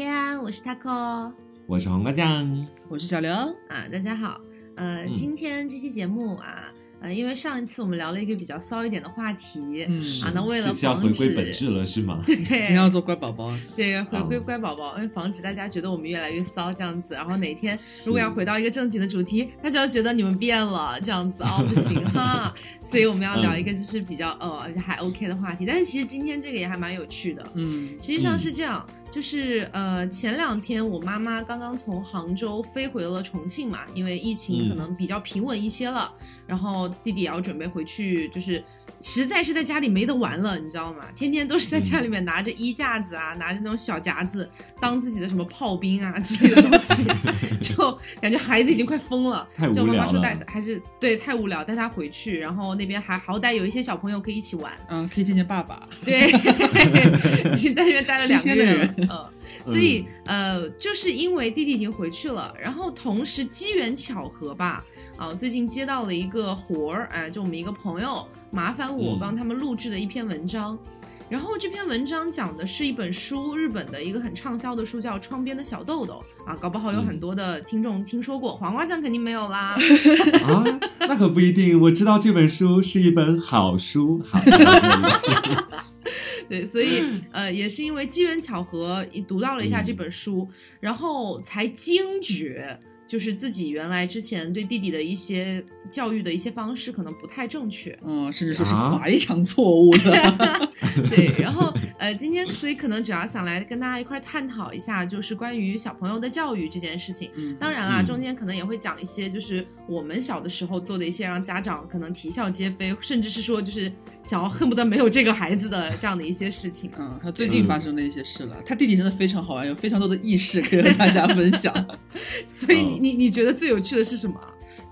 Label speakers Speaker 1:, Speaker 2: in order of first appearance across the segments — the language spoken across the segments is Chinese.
Speaker 1: 耶安，我是 taco
Speaker 2: 我是黄瓜酱，
Speaker 3: 我是小刘，
Speaker 1: 啊，大家好。呃，
Speaker 2: 嗯。
Speaker 1: 今天这期节目啊，呃，因为上一次我们聊了一个比较骚一点的话题，
Speaker 3: 嗯，
Speaker 1: 啊，那为了
Speaker 2: 回归本质了是吗？
Speaker 1: 对。
Speaker 3: 今天要做乖宝宝，
Speaker 1: 对回归
Speaker 2: 嗯。
Speaker 1: 乖宝宝，因为防止大家觉得我们越来越骚这样子，然后哪天如果要回到一个正经的主题，大家要觉得你们变了这样子哦，不行哈。所以我们要聊一个就是比较呃还 OK 的话题，但是其实今天这个也还蛮有趣的，
Speaker 3: 嗯。
Speaker 1: 实际上是这样，就是呃，前两天我妈妈刚刚从杭州飞回了重庆嘛，因为疫情可能比较平稳一些了，然后弟弟也要准备回去，就是实在是在家里没得玩了，你知道吗？天天都是在家里面拿着衣架子啊，拿着那种小夹子当自己的什么炮兵啊之类的东西，就感觉孩子已经快疯了。
Speaker 2: 太无
Speaker 1: 就妈妈说带还是对太无聊，带他回去，然后那边还好歹有一些小朋友可以一起玩。
Speaker 3: 嗯，可以见见爸爸，
Speaker 1: 对，已经在这边待了两个月了嗯，所以呃，就是因为弟弟已经回去了，然后同时机缘巧合吧，啊、最近接到了一个活儿，哎、就我们一个朋友麻烦我
Speaker 2: 嗯
Speaker 1: 帮他们录制的一篇文章。然后这篇文章讲的是一本书，日本的一个很畅销的书，叫《窗边的小豆豆》啊，搞不好有很多的听众听说过，黄瓜酱肯定没有啦。
Speaker 2: 啊，那可不一定。我知道这本书是一本好书，好。
Speaker 1: 对，所以呃，也是因为机缘巧合，读到了一下这本书，然后才惊觉，就是自己原来之前对弟弟的一些教育的一些方式可能不太正确。
Speaker 3: 嗯，甚至说是
Speaker 2: 啊
Speaker 3: 非常错误的，
Speaker 1: 对，然后呃，今天所以可能主要想来跟大家一块儿探讨一下，就是关于小朋友的教育这件事情。
Speaker 3: 嗯，
Speaker 1: 当然啦，
Speaker 2: 嗯
Speaker 1: 中间可能也会讲一些，就是我们小的时候做的一些让家长可能啼笑皆非，甚至是说就是想要恨不得没有这个孩子的 这样的一些事情。
Speaker 3: 嗯，他最近发生的一些事了，他弟弟真的非常好玩，有非常多的轶事可以和大家分享。
Speaker 1: 所以你
Speaker 2: 嗯
Speaker 1: 你你觉得最有趣的是什么？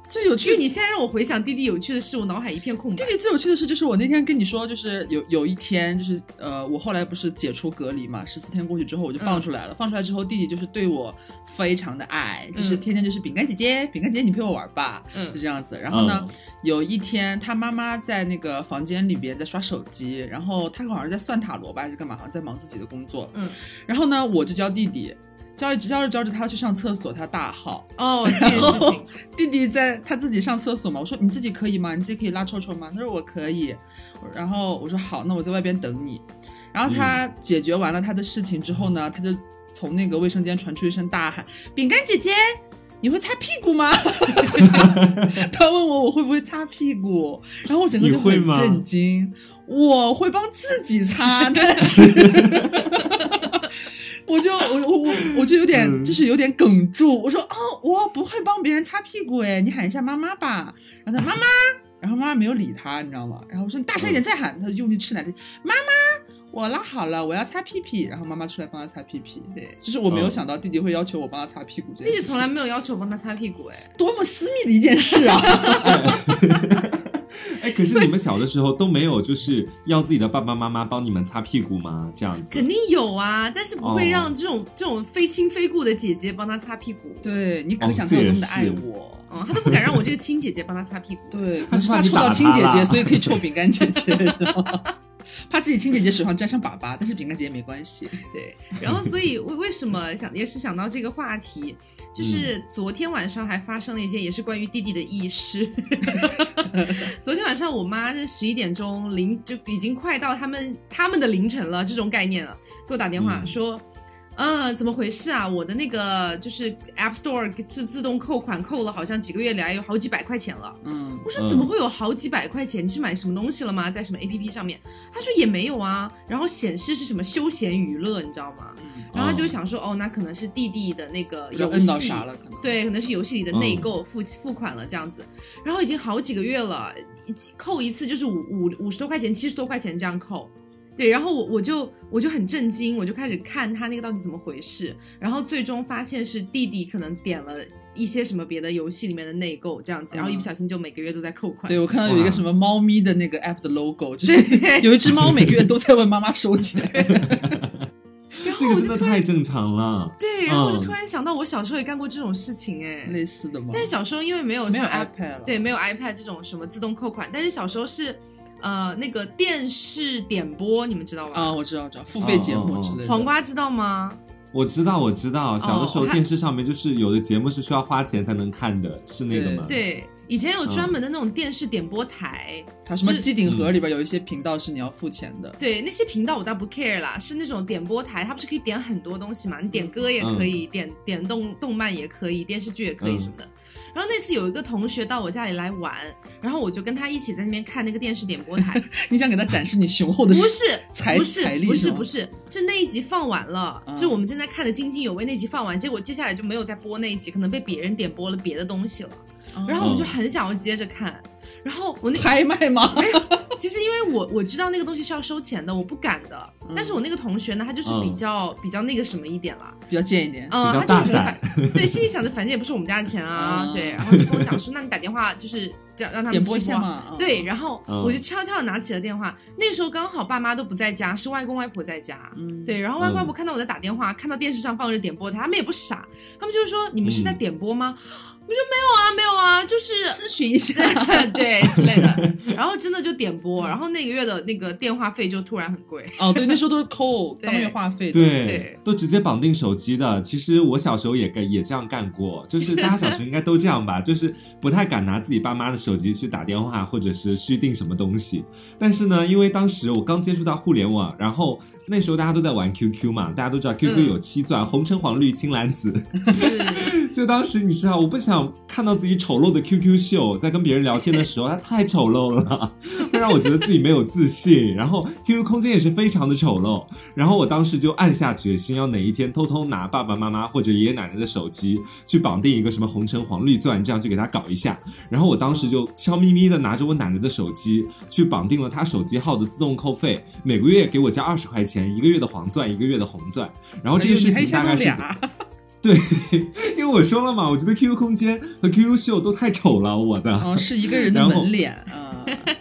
Speaker 3: 最有趣
Speaker 1: 因为你现在让我回想弟弟有趣的事，我脑海一片空白
Speaker 3: 弟。弟最有趣的事，就是我那天跟你说，就是有有一天，就是呃，我后来不是解除隔离嘛，十四天过去之后我就放出来了。放出来之后，弟弟就是对我非常的爱，就是
Speaker 1: 嗯
Speaker 3: 天天就是饼干姐姐，饼干姐姐你陪我玩吧，
Speaker 1: 嗯
Speaker 3: 就这样子。然后呢，
Speaker 2: 嗯
Speaker 3: 有一天他妈妈在那个房间里边在刷手机，然后他好像是在算塔罗吧，还是干嘛，好像在忙自己的工作。
Speaker 1: 嗯，
Speaker 3: 然后呢，我就教弟弟。教着教着教着，他要去上厕所，他大号。
Speaker 1: 哦，这件事情，
Speaker 3: 弟弟在他自己上厕所嘛，我说你自己可以吗？你自己可以拉臭臭吗？他说我可以，然后我说好，那我在外边等你。然后他解决完了他的事情之后呢，他就从那个卫生间传出一声大喊：“饼干姐姐，你会擦屁股吗？” 他问我我会不会擦屁股，然后我整个就很震惊。我会帮自己擦，但是 我就我我我 我就有点
Speaker 2: 嗯
Speaker 3: 就是有点哽住，我说哦，我不会帮别人擦屁股哎，你喊一下妈妈吧。然后他妈妈，然后妈妈没有理他，你知道吗？然后我说你大声一点再喊，他就用力吃奶，妈妈，我拉好了，我要擦屁屁。然后妈妈出来帮他擦屁屁，
Speaker 1: 对，
Speaker 3: 就是我没有
Speaker 2: 嗯
Speaker 3: 想到弟弟会要求我帮他擦屁股这件事，
Speaker 1: 弟弟从来没有要求我帮他擦屁股，哎，
Speaker 3: 多么私密的一件事啊！
Speaker 2: 哎，可是你们小的时候都没有就是要自己的爸爸妈妈帮你们擦屁股吗？这样子
Speaker 1: 肯定有啊，但是不会
Speaker 2: 哦
Speaker 1: 让这种、这种非亲非故的姐姐帮他擦屁股。
Speaker 3: 对你可
Speaker 2: 哦
Speaker 3: 想他有多么的爱我。
Speaker 1: 嗯，他都不敢让我这个亲姐姐帮他擦屁股。
Speaker 3: 对，
Speaker 2: 他是怕你
Speaker 3: 可是怕臭到亲姐姐，所以可以臭饼干姐姐？怕自己亲姐姐手上沾上粑粑，但是饼干姐姐没关系。
Speaker 1: 对，然后所以为为什么想也是想到这个话题，就是昨天晚上还发生了一件也是关于弟弟的轶事。昨天晚上我妈是十一点钟凌就已经快到他们他们的凌晨了这种概念了，给我打电话
Speaker 2: 嗯
Speaker 1: 说。嗯，怎么回事啊？我的那个就是 App Store 自自动扣款扣了，好像几个月来有好几百块钱了。
Speaker 3: 嗯
Speaker 1: 我说怎么会有好几百块钱？你是买什么东西了吗？在什么 A P P 上面？他说也没有啊，然后显示是什么休闲娱乐，你知道吗？
Speaker 3: 嗯，
Speaker 1: 然后他就想说，哦，那可能是弟弟的那个游
Speaker 3: 要摁到
Speaker 1: 戏，
Speaker 3: 啥了？可能。
Speaker 1: 对，可能是游戏里的内购付、付款了这样子。然后已经好几个月了，一扣一次就是五五五十多块钱、七十多块钱这样扣。对，然后我我就我就很震惊，我就开始看他那个到底怎么回事，然后最终发现是弟弟可能点了一些什么别的游戏里面的内购这样子，然后一不小心就每个月都在扣款。
Speaker 3: 对，我看到有一个什么猫咪的那个 app 的 logo，就是有一只猫每个月都在问妈妈收起来。
Speaker 1: 然后
Speaker 2: 这个真的太正常了。
Speaker 1: 对，然后我就
Speaker 2: 嗯
Speaker 1: 突然想到我小时候也干过这种事情哎，
Speaker 3: 类似的吗？
Speaker 1: 但是小时候因为没有
Speaker 3: 没有 iPad 了。
Speaker 1: 对，没有 iPad 这种什么自动扣款，但是小时候是，呃，那个电视点播，你们知道吧？
Speaker 3: 啊，我知道，我知道，付费节目之类的。
Speaker 1: 黄瓜知道吗？
Speaker 2: 我知道，我知道，小的时候电视上面就是有的节目是需要花钱才能看的，是那个吗？
Speaker 1: 对，以前有
Speaker 2: 嗯
Speaker 1: 专门的那种电视点播台，
Speaker 3: 它什么机顶盒里边有一些频道是你要付钱的。
Speaker 1: 对那些频道我倒不 care 啦，是那种点播台，它不是可以点很多东西嘛？你点歌也可以，点点动动漫也可以，电视剧也可以
Speaker 2: 嗯
Speaker 1: 什么的。然后那次有一个同学到我家里来玩，然后我就跟他一起在那边看那个电视点播台，
Speaker 3: 你想给他展示你雄厚的
Speaker 1: 不是
Speaker 3: 财
Speaker 1: 不是
Speaker 3: 财力
Speaker 1: 不是不是是那一集放完了，
Speaker 3: 嗯
Speaker 1: 就我们正在看的津津有味那集放完，结果接下来就没有再播那一集，可能被别人点播了别的东西了，然后我们就很想要接着看。然后我那
Speaker 3: 拍卖吗？
Speaker 1: 其实因为我我知道那个东西是要收钱的，我不敢的。
Speaker 3: 嗯
Speaker 1: 但是我那个同学呢，他就是比较、比较那个什么一点啦，
Speaker 3: 比较贱一点。
Speaker 1: 嗯、他就觉得反对，心里想着反正也不是我们家的钱啊，
Speaker 3: 嗯
Speaker 1: 对，然后就跟我讲说，那你打电话就是这样让他们
Speaker 3: 点播一下
Speaker 1: 对，，然后
Speaker 2: 嗯
Speaker 1: 我就悄悄的拿起了电话，那个时候刚好爸妈都不在家，是外公外婆在家。
Speaker 3: 嗯，
Speaker 1: 对，然后外公外
Speaker 2: 嗯
Speaker 1: 婆看到我在打电话，看到电视上放着点播台，他们也不傻，他们就是说你们是在
Speaker 2: 嗯
Speaker 1: 点播吗？我说没有啊，没有啊，就是
Speaker 3: 咨询一下。
Speaker 1: 对之类的。然后真的就点播，然后那个月的那个电话费就突然很贵。
Speaker 3: 哦，对，那时候都是扣
Speaker 1: 对
Speaker 3: 当月话费。
Speaker 2: 对，
Speaker 1: 对
Speaker 2: 都直接绑定手机的。其实我小时候也干也这样干过，就是大家小时候应该都这样吧，就是不太敢拿自己爸妈的手机去打电话或者是续订什么东西。但是呢，因为当时我刚接触到互联网，然后那时候大家都在玩 QQ 嘛，大家都知道 QQ
Speaker 1: 嗯
Speaker 2: 有七钻，红橙黄绿青蓝紫。
Speaker 1: 是，
Speaker 2: 就当时你知道，我不想看到自己丑陋的 QQ 秀，在跟别人聊天的时候，它太丑陋了，会让我觉得自己没有自信。然后 QQ 空间也是非常的丑陋。然后我当时就暗下决心，要哪一天偷偷拿爸爸妈妈或者爷爷奶奶的手机去绑定一个什么红橙黄绿钻，这样去给他搞一下。然后我当时就悄咪咪的拿着我奶奶的手机去绑定了她手机号的自动扣费，每个月给我加二十块钱，一个月的黄钻，一个月的红钻。然后这个事情大概是。对，因为我说了嘛，我觉得 QQ 空间和 QQ 秀都太丑了，我的。
Speaker 3: 哦，是一个人的门脸 啊。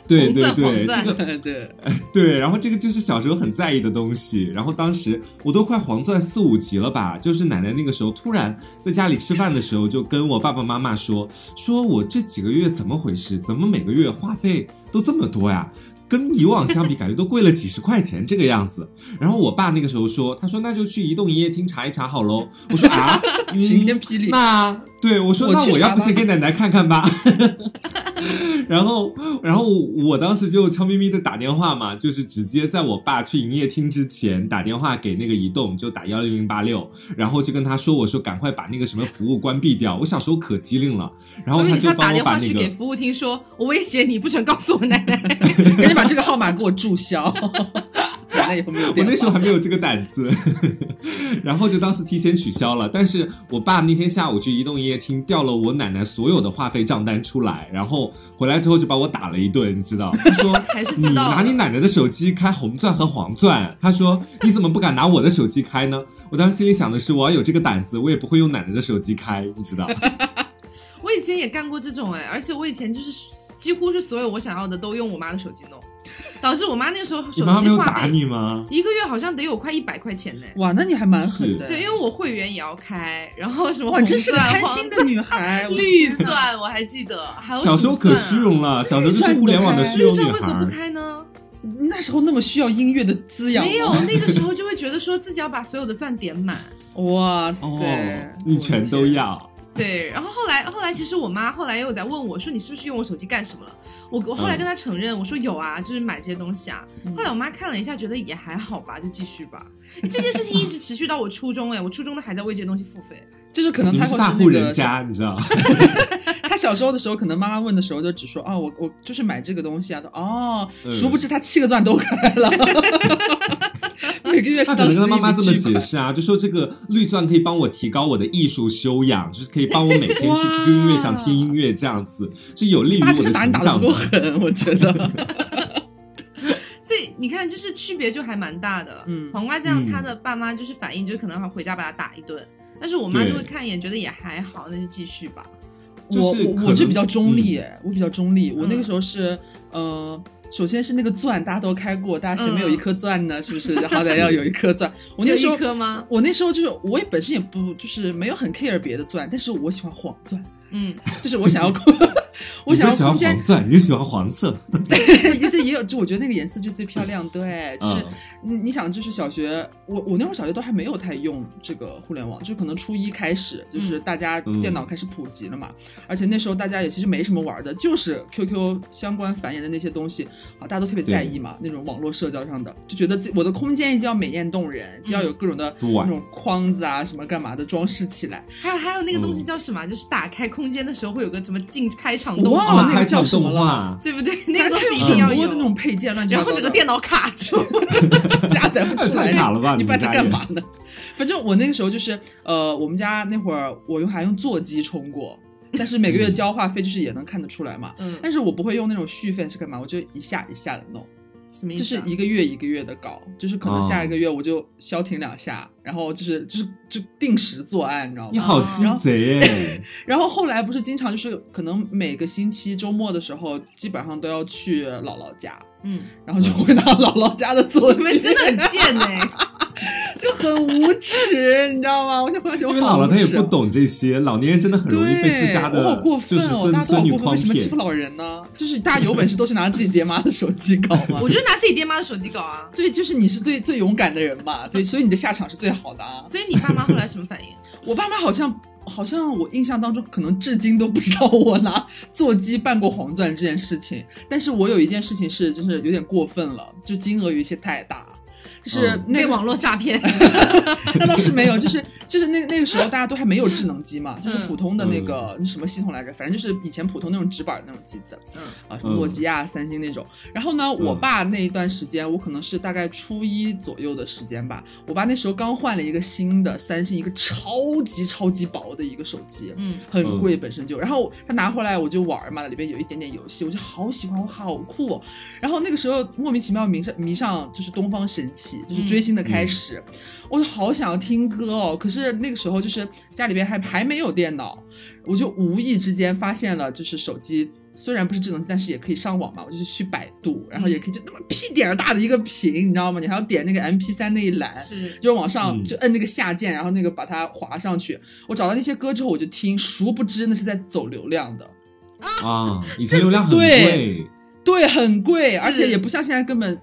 Speaker 2: 对对对，这个
Speaker 3: 对对，
Speaker 2: 对，然后这个就是小时候很在意的东西。然后当时我都快黄钻四五级了吧，就是奶奶那个时候突然在家里吃饭的时候，就跟我爸爸妈妈说，说我这几个月怎么回事？怎么每个月话费都这么多呀？跟以往相比，感觉都贵了几十块钱这个样子。然后我爸那个时候说，他说那就去移动营业厅查一查好喽。我说啊，嗯
Speaker 3: 晴天霹雳。
Speaker 2: 那对我说，那我要不先给奶奶看看吧。然后，然后我当时就悄咪咪的打电话嘛，就是直接在我爸去营业厅之前打电话给那个移动，就打幺零零八六，然后就跟他说，我说赶快把那个什么服务关闭掉。我小时候可机灵了，然后他就帮我把那个。
Speaker 1: 服务厅说，我威胁你不准告诉我奶奶。
Speaker 3: 赶紧把这个号码给我注销。奶奶以后没有
Speaker 2: 我。那时候还没有这个胆子，然后就当时提前取消了。但是我爸那天下午去移动营业厅调了我奶奶所有的话费账单出来，然后回来之后就把我打了一顿，你知道？他说
Speaker 1: 还是
Speaker 2: 你
Speaker 1: 知道
Speaker 2: 拿你奶奶的手机开红钻和黄钻，他说你怎么不敢拿我的手机开呢？我当时心里想的是，我要有这个胆子，我也不会用奶奶的手机开，你知道？
Speaker 1: 我以前也干过这种哎，而且我以前就是几乎是所有我想要的都用我妈的手机弄，导致我妈那个时候手机
Speaker 2: 没有
Speaker 1: 话
Speaker 2: 打
Speaker 1: 费
Speaker 2: 你吗？
Speaker 1: 一个月好像得有快一百块钱呢。
Speaker 3: 哇，那你还蛮狠的。
Speaker 1: 对，因为我会员也要开，然后什么
Speaker 3: 真是个
Speaker 1: 钻、
Speaker 3: 贪
Speaker 1: 黄
Speaker 3: 心的女孩。
Speaker 1: 绿钻，我还记得，还有
Speaker 2: 小时候可虚荣
Speaker 1: 了。
Speaker 2: 小时候就是互联网的虚荣女
Speaker 1: 绿钻为何不。开呢？
Speaker 3: 那时候那么需要音乐的滋养，
Speaker 1: 没有，那个时候就会觉得说自己要把所有的钻点满。
Speaker 3: 哇塞，
Speaker 2: 哦，你全都要。
Speaker 1: 对，然后后来后来，其实我妈后来也有在问我说，你是不是用我手机干什么了？我我后来跟她承认，我说有啊，就是买这些东西啊。
Speaker 3: 嗯
Speaker 1: 后来我妈看了一下，觉得也还好吧，就继续吧。这件事情一直持续到我初中，哎，我初中都还在为这些东西付费。
Speaker 3: 就是可能
Speaker 2: 你
Speaker 3: 他会
Speaker 2: 是大户
Speaker 3: 是那个，
Speaker 2: 人家，你知道？
Speaker 3: 他小时候的时候，可能妈妈问的时候就只说哦，我我就是买这个东西啊，说哦，
Speaker 2: 嗯
Speaker 3: 殊不知他七个钻都开了，每个月是
Speaker 2: 他可能跟他妈妈这么解
Speaker 3: 释。
Speaker 2: 啊，就说这个绿钻可以帮我提高我的艺术修养，就是可以帮我每天去 QQ 音乐上听音乐，这样子是有利于我的
Speaker 3: 打你打的够
Speaker 2: 成长的。
Speaker 3: 狠，我觉得。
Speaker 1: 所以你看，就是区别就还蛮大的。
Speaker 3: 嗯
Speaker 1: 黄瓜酱
Speaker 2: 嗯
Speaker 1: 他的爸妈就是反应，就是可能会回家把他打一顿，但是我妈就会看一眼，觉得也还好，那就继续吧。
Speaker 2: 就是
Speaker 3: 我我是比较中立，哎、我比较中立。我那个
Speaker 1: 嗯
Speaker 3: 时候是，呃，首先是那个钻，大家都开过，大家谁没有一颗钻呢？是不是？好歹要有一颗钻。我那时候
Speaker 1: 一颗吗？
Speaker 3: 我那时候就是，我也本身也不就是没有很 care 别的钻，但是我喜欢黄钻，
Speaker 1: 嗯，
Speaker 3: 就是我想要，我想
Speaker 2: 你不喜欢
Speaker 3: 要
Speaker 2: 黄钻，你喜欢黄色。
Speaker 3: 也对，也有，就我觉得那个颜色就最漂亮。对，就是
Speaker 2: 嗯
Speaker 3: 你你想，就是小学，我我那会儿小学都还没有太用这个互联网，就可能初一开始，就是大家
Speaker 2: 嗯
Speaker 3: 电脑开始普及了嘛，而且那时候大家也其实没什么玩的，就是 QQ 相关繁衍的那些东西啊，大家都特别在意嘛，那种网络社交上的，就觉得自己我的空间一定要美艳动人，就要有各种的
Speaker 2: 对
Speaker 3: 那种框子啊什么干嘛的装饰起来。
Speaker 1: 还有还有那个东
Speaker 2: 嗯
Speaker 1: 西叫什么啊？就是打开空间的时候会有个什么进开场动画，
Speaker 3: 忘了那个叫什么了，
Speaker 1: 对不对？那个东西一定要有
Speaker 3: 有很多的那种配件，乱七八
Speaker 1: 然
Speaker 3: 糟的。
Speaker 1: 后整个电脑卡住。
Speaker 3: 加载不出来，
Speaker 2: 太卡了吧
Speaker 3: 你不然在
Speaker 2: 你们家也
Speaker 3: 干嘛呢？反正我那个时候就是，呃，我们家那会儿我用还用座机充过，但是每个月交话费就是也能看得出来嘛。
Speaker 1: 嗯，
Speaker 3: 但是我不会用那种续费是干嘛？我就一下一下的弄，就
Speaker 1: 什么意思啊？
Speaker 3: 是一个月一个月的搞，就是可能
Speaker 2: 哦
Speaker 3: 下一个月我就消停两下，然后就是就是就定时作案，你知道吗？
Speaker 2: 你好鸡贼哎！
Speaker 3: 然后后来不是经常就是可能每个星期周末的时候，基本上都要去姥姥家，
Speaker 1: 嗯，
Speaker 3: 然后就回到姥姥家的座机，
Speaker 1: 你们真的很贱哎！
Speaker 3: 就很无耻，你知道吗？我就回去，我
Speaker 2: 因为老了他也不懂这些，老年人真的很容易被自家
Speaker 3: 对我好
Speaker 2: 的
Speaker 3: 过
Speaker 2: 就是
Speaker 3: 分哦！大家都
Speaker 2: 孙孙女
Speaker 3: 好过分，为
Speaker 2: 诓骗
Speaker 3: 什么欺负。老人呢？就是大家有本事都去拿自己爹妈的手机搞嘛。
Speaker 1: 我就拿自己爹妈的手机搞啊。
Speaker 3: 对，就是你是最最勇敢的人嘛，对，所以你的下场是最好的啊。
Speaker 1: 所以你爸妈后来什么反应？
Speaker 3: 我爸妈好像好像我印象当中，可能至今都不知道我拿座机办过黄钻这件事情。但是我有一件事情是，就是有点过分了，就金额有一些太大。就是
Speaker 2: 嗯。
Speaker 3: 那
Speaker 1: 网络诈骗。
Speaker 3: 那倒是没有，就是就是那那个时候大家都还没有智能机嘛，就是
Speaker 1: 嗯。
Speaker 3: 普通的那个、那什么系统来着，反正就是以前普通那种直板的那种机子，
Speaker 1: 嗯。
Speaker 3: 啊，诺基亚、三星那种。然后呢，我爸那一段时间，我可能是大概初一左右的时间吧，我爸那时候刚换了一个新的三星，一个超级超级薄的一个手机，
Speaker 1: 嗯，
Speaker 3: 很贵本身就，然后他拿回来我就玩嘛，里边有一点点游戏，我就好喜欢，我好酷、哦。然后那个时候莫名其妙迷上迷上就是东方神起，就是追星的开始，我就好想要听歌哦。可是那个时候就是家里边还还没有电脑，我就无意之间发现了，就是手机。虽然不是智能机，但是也可以上网嘛。我就去百度，然后也可以就那么屁点儿大的一个屏，你知道吗？你还要点那个 M P 三那一栏，
Speaker 1: 是
Speaker 3: 就是往上
Speaker 2: 嗯
Speaker 3: 就摁那个下键，然后那个把它滑上去。我找到那些歌之后，我就听，殊不知那是在走流量的，
Speaker 2: 啊，以前流量很
Speaker 3: 对
Speaker 2: 贵，
Speaker 3: 对，很贵，而且也不像现在根本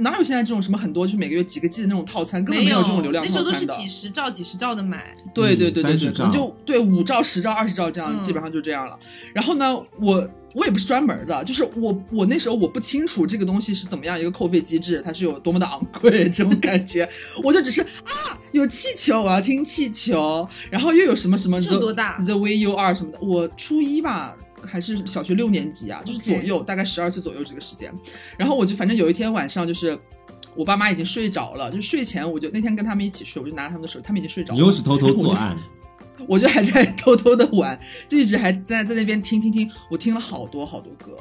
Speaker 3: 哪有现在这种什么很多就是每个月几个 G 的那种套餐，根本没有这种流量
Speaker 1: 那时候都是。几十兆、几十兆的买。
Speaker 3: 对
Speaker 2: 嗯30
Speaker 3: 对对对对，可能就对五兆、十兆、二十兆这样，
Speaker 1: 嗯
Speaker 3: 基本上就这样了。然后呢，我我也不是专门的，就是我我那时候我不清楚这个东西是怎么样一个扣费机制，它是有多么的昂贵 这种感觉，我就只是啊有气球，我要听气球，然后又有什么什么
Speaker 1: 是
Speaker 3: The
Speaker 1: 多大
Speaker 3: The Way You Are 什么的，我初一吧。还是小学六年级啊，就是左右大概十二岁左右这个时间，然后我就反正有一天晚上就是。我爸妈已经睡着了，就睡前我就那天跟他们一起睡，我就拿他们的手，他们已经睡着了。
Speaker 2: 你又是偷偷作案，
Speaker 3: 我就，我就还在偷偷的玩，就一直还在在那边听听听，我听了好多好多歌，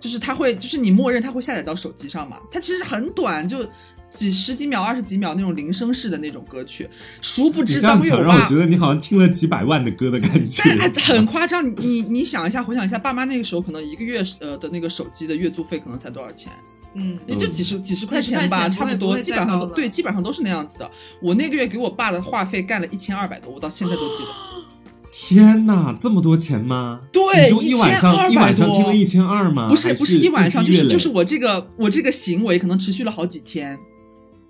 Speaker 3: 就是他会，就是你默认他会下载到手机上嘛，它其实很短，就几十几秒、二十几秒那种铃声式的那种歌曲，殊不
Speaker 2: 你
Speaker 3: 知
Speaker 2: 这样讲
Speaker 3: 当我有爸
Speaker 2: 让我觉得你好像听了几百万的歌的感觉。
Speaker 3: 但 很夸张，你你你想一下，回想一下，爸妈那个时候可能一个月呃的那个手机的月租费可能才多少钱？
Speaker 1: 嗯，
Speaker 3: 也就几十几十块钱吧，
Speaker 1: 钱
Speaker 3: 差不多，基本上对，基本上都是那样子的。我那个月给我爸的话费干了一千二百多，我到现在都记得。
Speaker 2: 天哪，这么多钱吗？
Speaker 3: 对
Speaker 2: 就一晚上
Speaker 3: 1200
Speaker 2: 一晚上听了一千二吗？
Speaker 3: 不是不是一晚上，就是就是我这个我这个行为可能持续了好几天。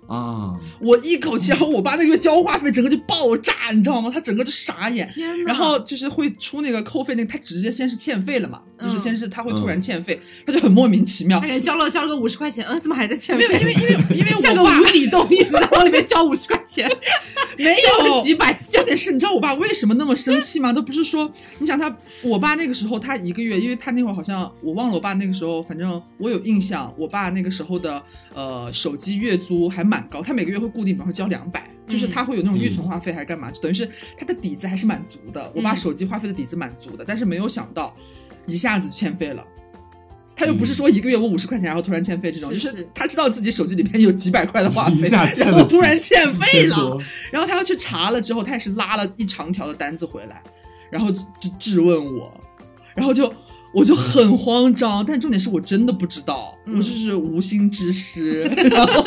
Speaker 2: 啊，
Speaker 3: 我一口气，然后我爸那个月交话费整个就爆炸，你知道吗？他整个就傻眼。
Speaker 1: 天哪！
Speaker 3: 然后就是会出那个扣费，那个他直接先是欠费了嘛，
Speaker 1: 嗯
Speaker 3: 就是先是他会突然欠费，他就很莫名其妙
Speaker 1: 他。感觉交了交了个五十块钱，嗯，怎么还在欠
Speaker 3: 没
Speaker 1: 费？
Speaker 3: 有，因为因为因为
Speaker 1: 像个无底洞，一直在往里面交五十块钱，
Speaker 3: 没有
Speaker 1: 几百下
Speaker 3: 重。点是，你知道我爸为什么那么生气吗？都不是说，你想他，我爸那个时候他一个月，因为他那会儿好像我忘了，我爸那个时候，反正我有印象，我爸那个时候的呃手机月租还蛮高，他每个月会固定，比方说交两百、就是他会有那种预存话费还是干嘛，就等于是他的底子还是蛮足的。我爸
Speaker 1: 嗯。
Speaker 3: 手机话费的底子蛮足的，但是没有想到一下子欠费了。他又不是说一个月我五十块钱，然后突然欠费这种，
Speaker 1: 是
Speaker 3: 就是是。他知道自己手机里面有几百块的话费，
Speaker 2: 一下
Speaker 3: 然后突然欠费了，然后他要去查了之后，他也是拉了一长条的单子回来，然后就质问我，然后就我就很慌张，但重点是我真的不知道，
Speaker 1: 嗯
Speaker 3: 我就是无心之失，然后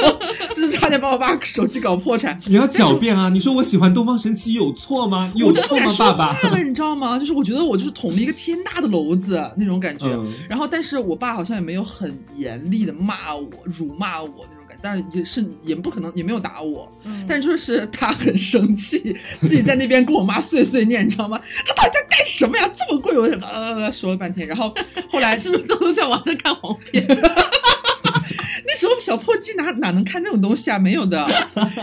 Speaker 3: 就是差点把我爸手机搞破产。
Speaker 2: 你要狡辩啊！你说我喜欢东方神起有错吗？有错吗，爸爸？
Speaker 3: 话了，你知道吗？就是我觉得我就是捅了一个天大的篓子那种感觉。
Speaker 2: 嗯
Speaker 3: 然后，但是我爸好像也没有很严厉的骂我、辱骂我但也是也不可能也没有打我，
Speaker 1: 嗯
Speaker 3: 但就是他很生气，自己在那边跟我妈碎碎念，你知道吗？他到底在干什么呀？这么贵，我呃说了半天，然后后来
Speaker 1: 是不是都在网上看黄片？
Speaker 3: 那时候小破鸡哪哪能看那种东西啊？没有的。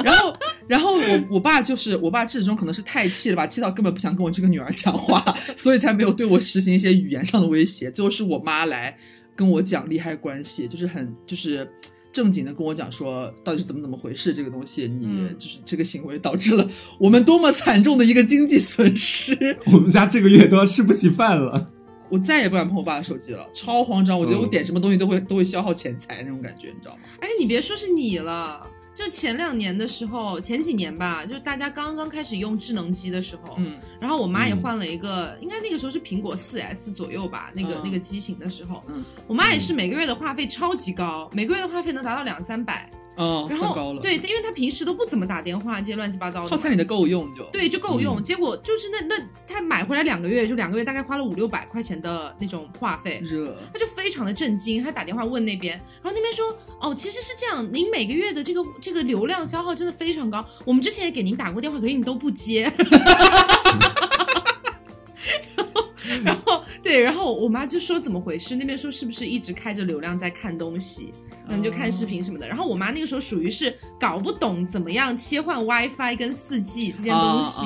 Speaker 3: 然后，然后我我爸就是我爸，始终可能是太气了吧，气到根本不想跟我这个女儿讲话，所以才没有对我实行一些语言上的威胁。最后是我妈来跟我讲利害关系，就是很就是。正经的跟我讲说，到底是怎么怎么回事？这个东西，你
Speaker 1: 嗯
Speaker 3: 就是这个行为导致了我们多么惨重的一个经济损失。
Speaker 2: 我们家这个月都要吃不起饭了。
Speaker 3: 我再也不敢碰我爸的手机了，超慌张。我觉得我
Speaker 2: 嗯
Speaker 3: 点什么东西都会都会消耗钱财那种感觉，你知道吗？
Speaker 1: 哎，你别说是你了，就前两年的时候，前几年吧，就是大家刚刚开始用智能机的时候，
Speaker 3: 嗯，
Speaker 1: 然后我妈也
Speaker 2: 嗯
Speaker 1: 换了一个，应该那个时候是苹果四 S 左右吧，那个、
Speaker 3: 嗯
Speaker 1: 那个机型的时候，
Speaker 3: 嗯，
Speaker 1: 我妈也是每个月的话费超级高，每个月的话费能达到两三百，
Speaker 3: 哦，
Speaker 1: 然
Speaker 3: 算高了。
Speaker 1: 后对，因为他平时都不怎么打电话，这些乱七八糟的，
Speaker 3: 套餐里的够用就
Speaker 1: 对，就够用。
Speaker 2: 嗯
Speaker 1: 结果就是那那他买回来两个月，就两个月大概花了五六百块钱的那种话费，
Speaker 3: 热，
Speaker 1: 他就非常的震惊，他打电话问那边，然后那边说，哦，其实是这样，您每个月的这个这个流量消耗真的非常高，我们之前也给您打过电话，可是你都不接。然后对，然后我妈就说怎么回事？那边说是不是一直开着流量在看东西，可能就看视频什么的。然后我妈那个时候属于是搞不懂怎么样切换 WiFi 跟 4G 这件东西，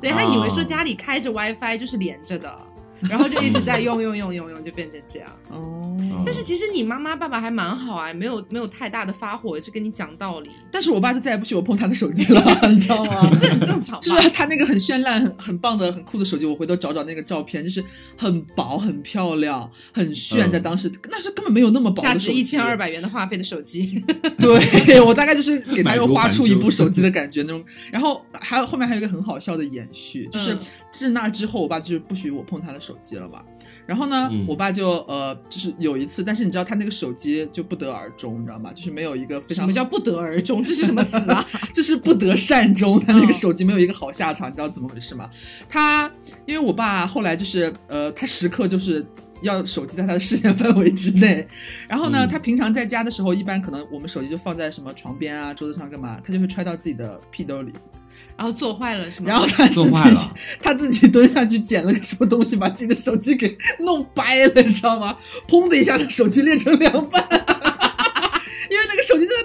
Speaker 1: 对她以为说
Speaker 2: 哦
Speaker 1: 家里开着 WiFi 就是连着的，然后就一直在用 用用用用，就变成这样。
Speaker 3: 哦，
Speaker 1: 但是其实你妈妈爸爸还蛮好啊，没有没有太大的发火，也是跟你讲道理，
Speaker 3: 但是我爸就再也不许我碰他的手机了，你知道吗？
Speaker 1: 这很正常吧？
Speaker 3: 就是他那个很绚烂、很很棒的、很酷的手机，我回头找找那个照片，就是很薄、很漂亮、很炫，
Speaker 2: 嗯
Speaker 3: 在当时那是根本没有那么薄的
Speaker 1: 价
Speaker 3: 手机，
Speaker 1: 值一千二。百元的话费的手机，
Speaker 3: 对我大概就是给他又花出一部手机的感觉那种。然后还有后面还有一个很好笑的延续，就是
Speaker 1: 嗯
Speaker 3: 自那之后，我爸就是不许我碰他的手机了嘛。然后呢，
Speaker 2: 嗯
Speaker 3: 我爸就呃，就是有一次，但是你知道他那个手机就不得而终，你知道吗？就是没有一个非常
Speaker 1: 什么叫不得而终？这是什么词啊？
Speaker 3: 这是不得善终，他那个
Speaker 1: 嗯
Speaker 3: 手机没有一个好下场，你知道怎么回事吗？他因为我爸后来就是呃，他时刻就是。要手机在他的视线 范围之内，然后呢，
Speaker 2: 嗯
Speaker 3: 他平常在家的时候，一般可能我们手机就放在什么床边啊、桌子上干嘛，他就会揣到自己的屁兜里，
Speaker 1: 然后做坏了是吗？
Speaker 3: 然后他自
Speaker 2: 做坏
Speaker 3: 己
Speaker 2: 了
Speaker 3: 他自己蹲下去捡了个什么东西，把自己的手机给弄掰了，你知道吗？砰的一下，他手机裂成两半，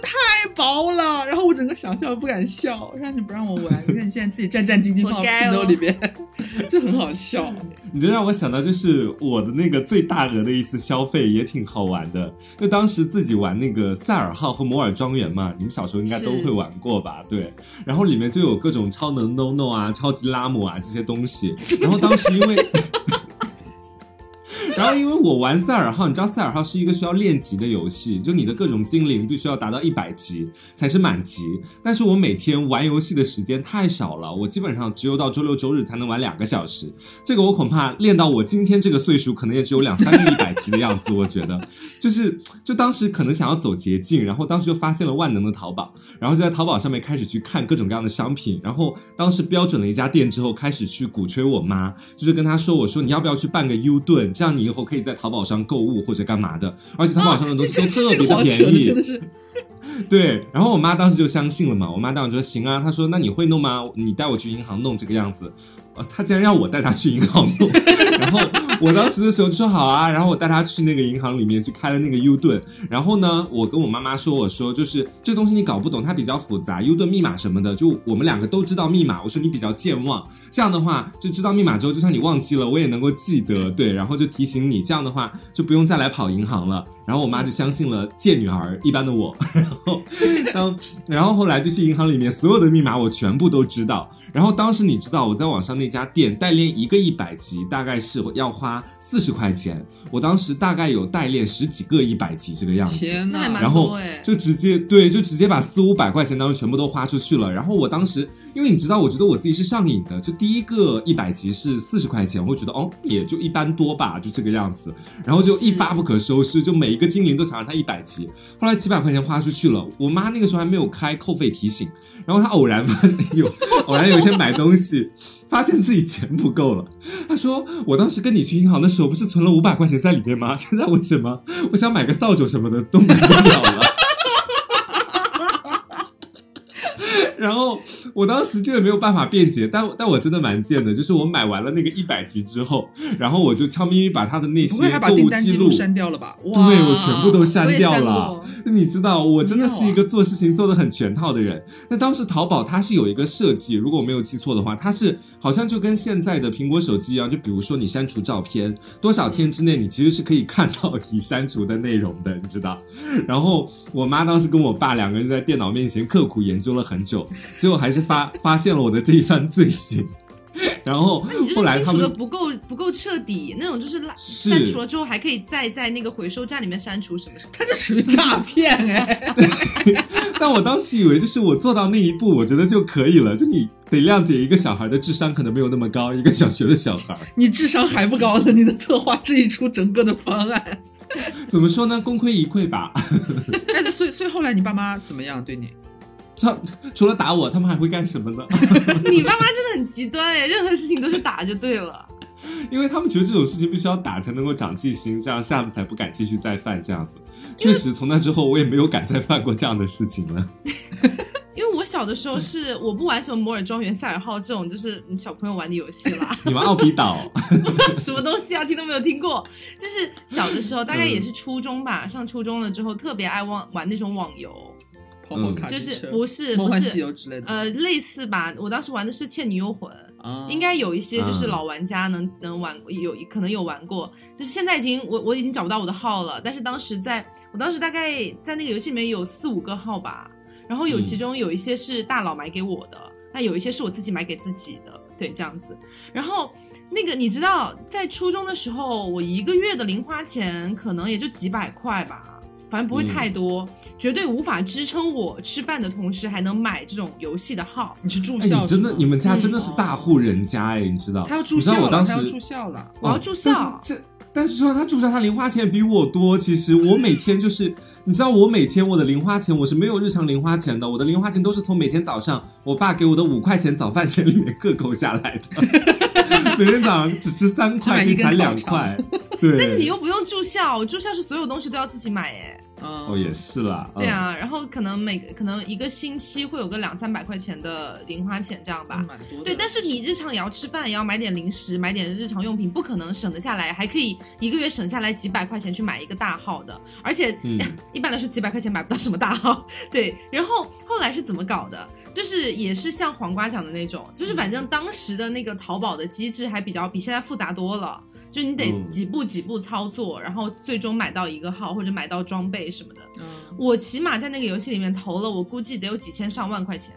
Speaker 3: 太薄了。然后我整个想笑不敢笑，让你不让我玩，你看你现在自己战战兢兢放到
Speaker 1: 活该哦
Speaker 3: 屁兜里边，就很好笑。
Speaker 2: 你这让我想到，就是我的那个最大额的一次消费也挺好玩的。就当时自己玩那个赛尔号和摩尔庄园嘛，你们小时候应该都会玩过吧？对。然后里面就有各种超能 No No 啊、超级拉姆啊这些东西。然后当时因为。然后，因为我玩赛尔号，你知道赛尔号是一个需要练级的游戏，就你的各种精灵必须要达到一百级才是满级。但是我每天玩游戏的时间太少了，我基本上只有到周六周日才能玩两个小时。这个我恐怕练到我今天这个岁数，可能也只有两三个一百级的样子。我觉得，就是就当时可能想要走捷径，然后当时就发现了万能的淘宝，然后就在淘宝上面开始去看各种各样的商品，然后当时标准了一家店之后，开始去鼓吹我妈，就是跟她说，我说你要不要去办个 U 盾，这样你以后可以在淘宝上购物或者干嘛的，而且淘宝上的东西都特别的便宜，
Speaker 3: 的真的是。
Speaker 2: 对，然后我妈当时就相信了嘛，我妈当时说行啊，她说那你会弄吗？你带我去银行弄这个样子。呃，她竟然让我带她去银行弄，然后我当时的时候就说好啊，然后我带她去那个银行里面去开了那个 U 盾，然后呢，我跟我妈妈说，我说就是这东西你搞不懂，它比较复杂，U 盾密码什么的，就我们两个都知道密码，我说你比较健忘，这样的话就知道密码之后，就算你忘记了，我也能够记得，对，然后就提醒你，这样的话就不用再来跑银行了。然后我妈就相信了贱女儿一般的我，然后当然后后来就去银行里面所有的密码我全部都知道。然后当时你知道我在网上那家店代练一个一百级大概是要花花四十块钱，我当时大概有代练十几个一百级这个样子。
Speaker 3: 天哪！
Speaker 1: 那还蛮
Speaker 2: 然后就直接对，就直接把四五百块钱当时全部都花出去了。然后我当时，因为你知道，我觉得我自己是上瘾的，就第一个一百级是四十块钱，我会觉得哦，也就一般多吧，就这个样子。然后就一发不可收拾，就每一个精灵都想让他一百级。后来几百块钱花出去了，我妈那个时候还没有开扣费提醒，然后她偶然有 偶然有一天买东西，发现自己钱不够了。她说：“我当时跟你去银行的时候，不是存了五百块钱在里面吗？现在为什么我想买个扫帚什么的都买不了了？” 然后我当时真的没有办法辩解，但但我真的蛮贱的，就是我买完了那个一百集之后，然后我就悄咪咪把他的那些购物记录
Speaker 3: 删掉了吧？
Speaker 2: 对我全部都删掉了。你知道，我真的是一个做事情做的很全套的人。那当时淘宝它是有一个设计，如果我没有记错的话，它是好像就跟现在的苹果手机一样，就比如说你删除照片，多少天之内你其实是可以看到你删除的内容的，你知道。然后我妈当时跟我爸两个人在电脑面前刻苦研究了很久，最后还是发发现了我的这一番罪行。然后
Speaker 1: 那你就
Speaker 2: 后来他们
Speaker 1: 是清除的不够不够彻底，那种就是拉删除了之后还可以再在那个回收站里面删除什么什么。
Speaker 3: 他这属于诈骗哎！
Speaker 2: 但我当时以为就是我做到那一步，我觉得就可以了。就你得谅解一个小孩的智商可能没有那么高，一个小学的小孩
Speaker 3: 你智商还不高呢，你的策划这一出整个的方案。
Speaker 2: 怎么说呢？功亏一篑吧。
Speaker 3: 但是，所以所以后来你爸妈怎么样对你？
Speaker 2: 他除了打我，他们还会干什么呢？
Speaker 1: 你爸妈真的很极端哎，任何事情都是打就对了。
Speaker 2: 因为他们觉得这种事情必须要打才能够长记性，这样下次才不敢继续再犯这样子。确实，从那之后我也没有敢再犯过这样的事情了。
Speaker 1: 因为我小的时候是我不玩什么摩尔庄园、赛尔号这种就是嗯小朋友玩的游戏啦，
Speaker 2: 你玩奥比岛，
Speaker 1: 什么东西啊，听都没有听过。就是小的时候，大概也是初中吧，上初中了之后，特别爱玩玩那种网游，就是不是不
Speaker 3: 梦幻西
Speaker 1: 是
Speaker 3: 游之类的。
Speaker 1: 呃类似吧。我当时玩的是《倩女幽魂》。
Speaker 3: 啊
Speaker 1: 应该有一些就是
Speaker 2: 嗯
Speaker 1: 老玩家能、能玩有可能有玩过，就是现在已经我我已经找不到我的号了，但是当时在我当时大概在那个游戏里面有四五个号吧，然后有
Speaker 2: 嗯
Speaker 1: 其中有一些是大佬买给我的，那有一些是我自己买给自己的，对这样子。然后那个你知道，在初中的时候，我一个月的零花钱可能也就几百块吧。反正不会太多，绝对无法支撑我吃饭的同时还能买这种游戏的号。
Speaker 3: 你是住
Speaker 2: 哎，
Speaker 3: 校？
Speaker 2: 你真的，你们家真的
Speaker 1: 嗯
Speaker 2: 是大户人家哎，你知道？
Speaker 3: 他要住
Speaker 2: 你知道
Speaker 3: 校了，
Speaker 2: 我当时
Speaker 3: 他要住校了。
Speaker 1: 我要
Speaker 2: 哦
Speaker 1: 住校
Speaker 2: 但是这，但是说他住校，他零花钱比我多。其实我每天就是，你知道，我每天我的零花钱我是没有日常零花钱的，我的零花钱都是从每天早上我爸给我的五块钱早饭钱里面 各扣下来的。每天早上只吃三块，
Speaker 3: 一根
Speaker 2: 才两块。对，
Speaker 1: 但是你又不用住校，住校是所有东西都要自己买哎。
Speaker 3: 哦
Speaker 2: 哦也是啦，
Speaker 1: 对啊，然后可能每可能一个星期会有个两三百块钱的零花钱这样吧。
Speaker 3: 嗯蛮多的。
Speaker 1: 对，但是你日常也要吃饭，也要买点零食，买点日常用品，不可能省得下来，还可以一个月省下来几百块钱去买一个大号的，而且、
Speaker 2: 嗯
Speaker 1: 一般来说几百块钱买不到什么大号。对，然后后来是怎么搞的？就是也是像黄瓜讲的那种，就是反正当时的那个淘宝的机制还比较比现在复杂多了。就你得
Speaker 2: 嗯
Speaker 1: 几步几步操作，然后最终买到一个号或者买到装备什么的。
Speaker 3: 嗯，
Speaker 1: 我起码在那个游戏里面投了，我估计得有几千上万块钱。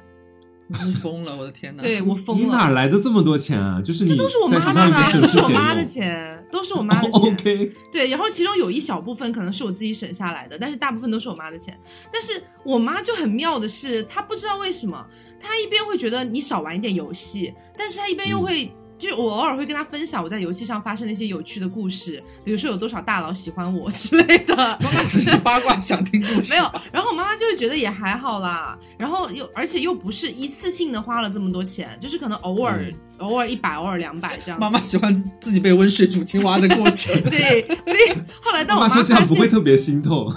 Speaker 3: 你疯了，我的天哪！
Speaker 1: 对我疯了
Speaker 2: 你哪，来的这么多钱啊？就是你
Speaker 1: 这都是我
Speaker 2: 在
Speaker 1: 妈的 钱，都是我妈的钱，都是我妈的
Speaker 2: 哦
Speaker 1: 钱。
Speaker 2: OK，
Speaker 1: 对，然后其中有一小部分可能是我自己省下来的，但是大部分都是我妈的钱。但是我妈就很妙的是，她不知道为什么，她一边会觉得你少玩一点游戏，但是她一边又会。就是我偶尔会跟他分享我在游戏上发生的一些有趣的故事，比如说有多少大佬喜欢我 之类的。
Speaker 3: 妈妈只是八卦想听故事，
Speaker 1: 没有，然后我妈妈就会觉得也还好啦，然后又而且又不是一次性的花了这么多钱，就是可能偶尔、偶尔一百，偶尔两百这样。
Speaker 3: 妈妈喜欢自自己被温水煮青蛙的过程。
Speaker 1: 对，所以后来当我妈
Speaker 2: 妈妈说这样
Speaker 1: 发现，
Speaker 2: 不会特别心痛。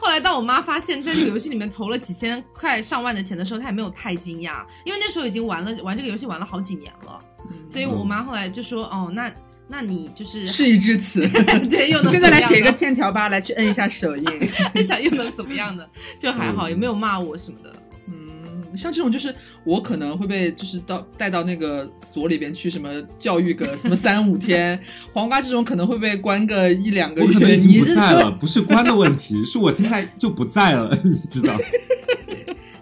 Speaker 1: 后来当我妈发现，在这个游戏里面投了几千块、上万的钱的时候，她也没有太惊讶，因为那时候已经玩了玩这个游戏玩了好几年了，所以我妈后来就说：“哦，那那你就是
Speaker 3: 事已至此，
Speaker 1: 对，又 能
Speaker 3: 现在来写一个欠条吧，来去摁一下手印。
Speaker 1: 想又能怎么样呢？就还好，也没有骂我什么的。
Speaker 3: 嗯，像这种就是我可能会被就是到带到那个所里边去，什么教育个什么三五天，黄瓜这种可能会被关个一两个月
Speaker 2: 我
Speaker 3: 月。
Speaker 2: 可能已经不在了，不是关的问题，是我现在就不在了，你知道？